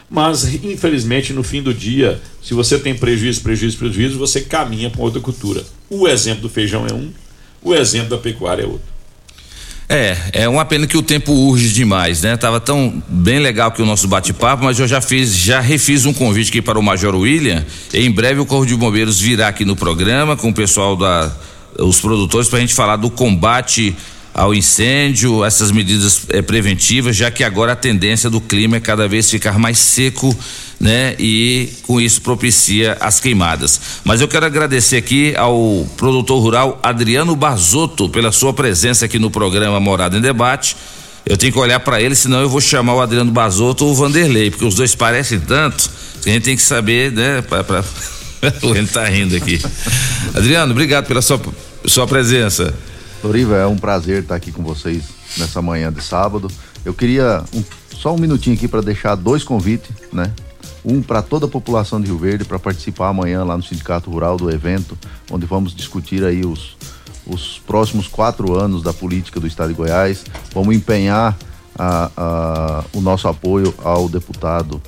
Mas, infelizmente, no fim do dia, se você tem prejuízo, prejuízo, prejuízo, você caminha para outra cultura. O exemplo do feijão é um, o exemplo da pecuária é outro. É, é uma pena que o tempo urge demais, né? Tava tão bem legal que o nosso bate-papo, mas eu já fiz, já refiz um convite aqui para o Major William. em breve o Corpo de Bombeiros virá aqui no programa com o pessoal da os produtores para a gente falar do combate ao incêndio, essas medidas é, preventivas, já que agora a tendência do clima é cada vez ficar mais seco, né? E com isso propicia as queimadas. Mas eu quero agradecer aqui ao produtor rural Adriano Barzotto pela sua presença aqui no programa Morada em Debate. Eu tenho que olhar para ele, senão eu vou chamar o Adriano Barzotto ou o Vanderlei, porque os dois parecem tanto que a gente tem que saber, né? Pra, pra... o Ele tá rindo aqui. Adriano, obrigado pela sua sua presença. Loriva, é um prazer estar aqui com vocês nessa manhã de sábado. Eu queria um, só um minutinho aqui para deixar dois convites, né? Um para toda a população de Rio Verde para participar amanhã lá no Sindicato Rural do evento, onde vamos discutir aí os, os próximos quatro anos da política do Estado de Goiás. Vamos empenhar a, a, o nosso apoio ao deputado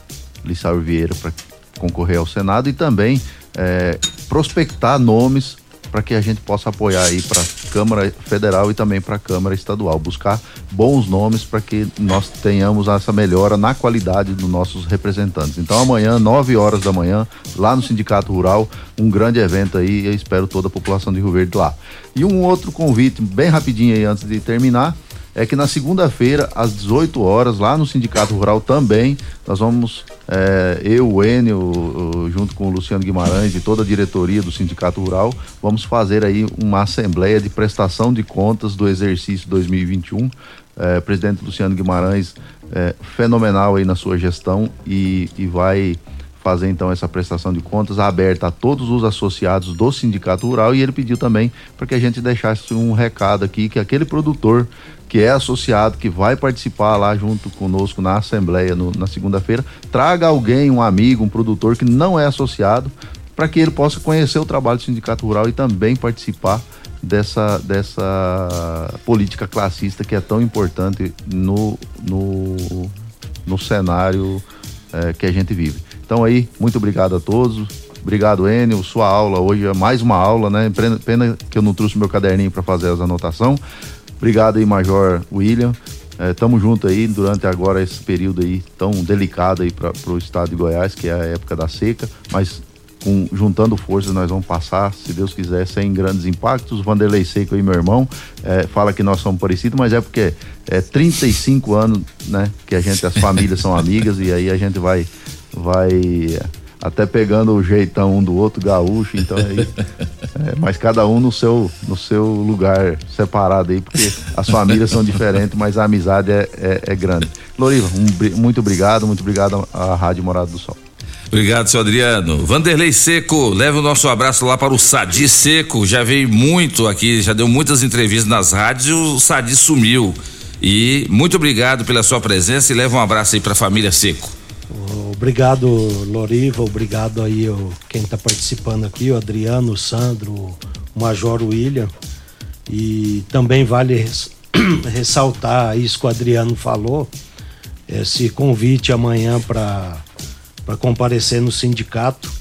Lissau Vieira para concorrer ao Senado e também é, prospectar nomes para que a gente possa apoiar aí para a Câmara Federal e também para a Câmara Estadual, buscar bons nomes para que nós tenhamos essa melhora na qualidade dos nossos representantes. Então amanhã, 9 horas da manhã, lá no Sindicato Rural, um grande evento aí, eu espero toda a população de Rio Verde lá. E um outro convite, bem rapidinho aí antes de terminar, é que na segunda-feira, às 18 horas, lá no Sindicato Rural também, nós vamos, é, eu, o Enio, junto com o Luciano Guimarães e toda a diretoria do Sindicato Rural, vamos fazer aí uma assembleia de prestação de contas do exercício 2021. É, presidente Luciano Guimarães, é, fenomenal aí na sua gestão e, e vai fazer então essa prestação de contas aberta a todos os associados do Sindicato Rural e ele pediu também para que a gente deixasse um recado aqui que aquele produtor que é associado, que vai participar lá junto conosco na Assembleia no, na segunda-feira, traga alguém, um amigo, um produtor que não é associado, para que ele possa conhecer o trabalho do Sindicato Rural e também participar dessa, dessa política classista que é tão importante no, no, no cenário é, que a gente vive. Então aí, muito obrigado a todos. Obrigado, Enio. Sua aula hoje é mais uma aula, né? Pena que eu não trouxe meu caderninho para fazer as anotações. Obrigado aí, Major William. É, tamo junto aí durante agora esse período aí tão delicado aí para o estado de Goiás, que é a época da seca, mas com, juntando forças nós vamos passar, se Deus quiser, sem grandes impactos. Vanderlei Seco aí, meu irmão, é, fala que nós somos parecidos, mas é porque é 35 anos, né, que a gente, as famílias são amigas e aí a gente vai, vai até pegando o jeitão um do outro gaúcho, então aí É, mas cada um no seu, no seu lugar separado aí, porque as famílias são diferentes, mas a amizade é, é, é grande. Loriva, um, muito obrigado, muito obrigado à Rádio Morada do Sol. Obrigado, seu Adriano. Vanderlei Seco, leve o nosso abraço lá para o Sadi Seco. Já veio muito aqui, já deu muitas entrevistas nas rádios e o Sadi sumiu. E muito obrigado pela sua presença e leva um abraço aí para a família Seco. Obrigado, Loriva. Obrigado aí o, quem está participando aqui, o Adriano, o Sandro, o Major William. E também vale res- ressaltar isso que o Adriano falou, esse convite amanhã para comparecer no sindicato,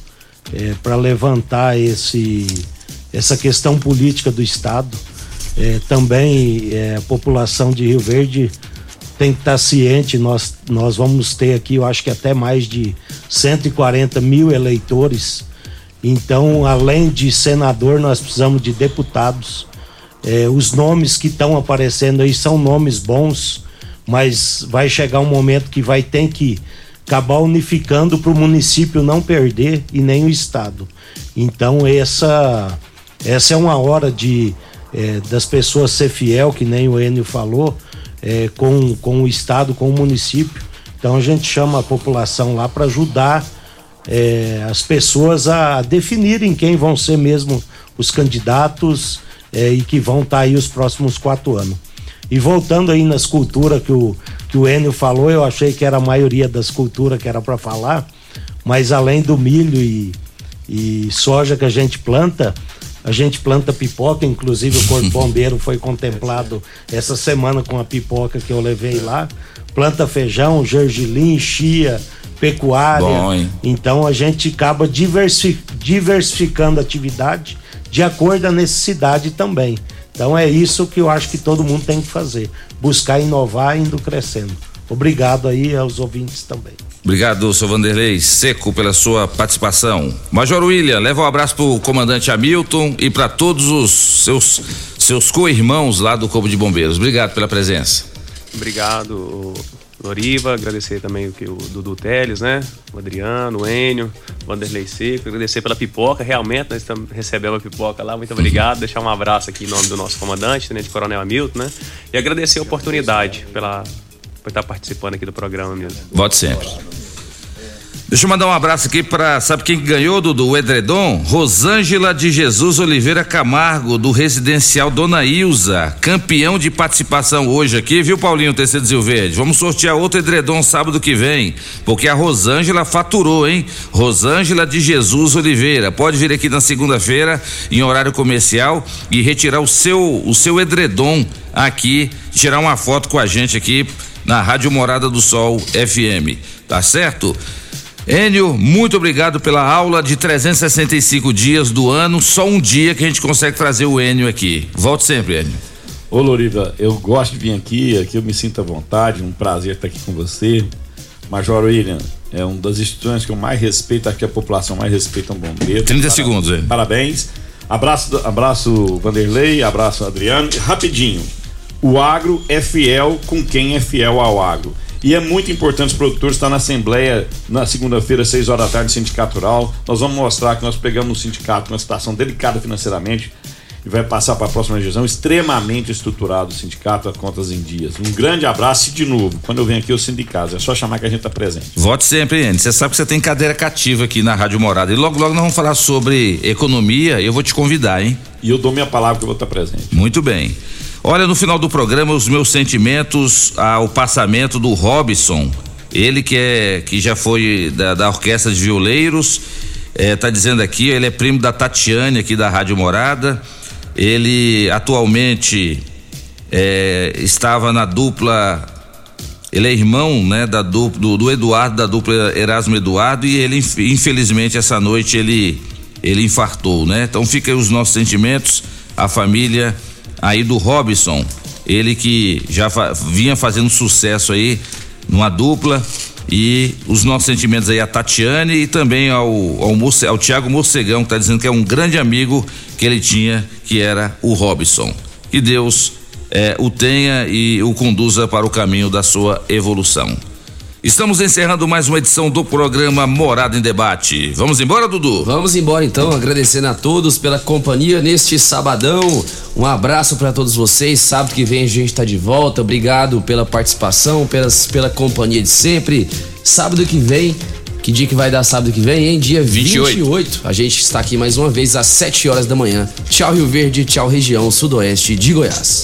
para levantar esse, essa questão política do Estado. É, também é, a população de Rio Verde tem que estar ciente, nós, nós vamos ter aqui, eu acho que até mais de 140 mil eleitores. Então, além de senador, nós precisamos de deputados. É, os nomes que estão aparecendo aí são nomes bons, mas vai chegar um momento que vai ter que acabar unificando para o município não perder e nem o estado. Então essa essa é uma hora de é, das pessoas ser fiel, que nem o Enio falou, é, com, com o estado, com o município. Então a gente chama a população lá para ajudar é, as pessoas a definirem quem vão ser mesmo os candidatos é, e que vão estar aí os próximos quatro anos. E voltando aí nas culturas que o, que o Enio falou, eu achei que era a maioria das culturas que era para falar, mas além do milho e, e soja que a gente planta, a gente planta pipoca, inclusive o Corpo Bombeiro foi contemplado essa semana com a pipoca que eu levei lá. Planta feijão, gergelim, chia, pecuária. Bom? Então a gente acaba diversi- diversificando a atividade de acordo à necessidade também. Então é isso que eu acho que todo mundo tem que fazer, buscar inovar indo crescendo. Obrigado aí aos ouvintes também. Obrigado, seu Vanderlei Seco, pela sua participação. Major William, leva um abraço pro comandante Hamilton e para todos os seus seus co-irmãos lá do Corpo de Bombeiros. Obrigado pela presença. Obrigado, Loriva. Agradecer também o que o Dudu Teles, né? O Adriano, o Enio, o Vanderlei Seco. Agradecer pela pipoca. Realmente, nós estamos recebendo a pipoca lá. Muito obrigado. Deixar um abraço aqui em nome do nosso comandante, Tenente Coronel Hamilton, né? E agradecer a oportunidade pela, por estar participando aqui do programa mesmo. Volte sempre. Deixa eu mandar um abraço aqui para sabe quem que ganhou do, do Edredom? Rosângela de Jesus Oliveira Camargo, do residencial Dona Ilza, campeão de participação hoje aqui, viu, Paulinho Tecido Zil Verde? Vamos sortear outro Edredom sábado que vem, porque a Rosângela faturou, hein? Rosângela de Jesus Oliveira, pode vir aqui na segunda-feira, em horário comercial, e retirar o seu, o seu Edredom aqui, tirar uma foto com a gente aqui na Rádio Morada do Sol FM, tá certo? Enio, muito obrigado pela aula de 365 dias do ano. Só um dia que a gente consegue trazer o Enio aqui. Volte sempre, Enio. Ô Loriva, eu gosto de vir aqui, aqui eu me sinto à vontade, um prazer estar aqui com você. Major William, é uma das instituições que eu mais respeito, aqui a população mais respeita um bombeiro. 30 Para- segundos, Enio. Parabéns. Abraço, abraço Vanderlei, abraço Adriano. Rapidinho, o agro é fiel com quem é fiel ao agro. E é muito importante os produtores estar na Assembleia na segunda-feira, 6 horas da tarde, Sindicato Rural. Nós vamos mostrar que nós pegamos no sindicato uma situação delicada financeiramente e vai passar para a próxima gestão extremamente estruturado o sindicato, as contas em dias. Um grande abraço e de novo, quando eu venho aqui eu sindicato, é só chamar que a gente está presente. Volte sempre, Enio. Você sabe que você tem cadeira cativa aqui na Rádio Morada. E logo, logo nós vamos falar sobre economia. Eu vou te convidar, hein? E eu dou minha palavra que eu vou estar presente. Muito bem. Olha, no final do programa, os meus sentimentos ao passamento do Robson. Ele que é que já foi da, da orquestra de violeiros, eh, tá dizendo aqui, ele é primo da Tatiane aqui da Rádio Morada. Ele atualmente eh, estava na dupla ele é irmão, né, da dupla, do, do Eduardo, da dupla Erasmo Eduardo, e ele, inf- infelizmente, essa noite ele, ele infartou, né? Então fica os nossos sentimentos, a família aí do Robson, ele que já fa- vinha fazendo sucesso aí numa dupla, e os nossos sentimentos aí a Tatiane e também ao, ao, Morce, ao Tiago Morcegão, que tá dizendo que é um grande amigo que ele tinha, que era o Robson. Que Deus eh, o tenha e o conduza para o caminho da sua evolução. Estamos encerrando mais uma edição do programa Morada em Debate. Vamos embora, Dudu? Vamos embora então, agradecendo a todos pela companhia neste sabadão. Um abraço para todos vocês. Sábado que vem a gente tá de volta. Obrigado pela participação, pelas, pela companhia de sempre. Sábado que vem, que dia que vai dar sábado que vem, hein? Dia 28. 28. A gente está aqui mais uma vez às 7 horas da manhã. Tchau, Rio Verde, tchau, região sudoeste de Goiás.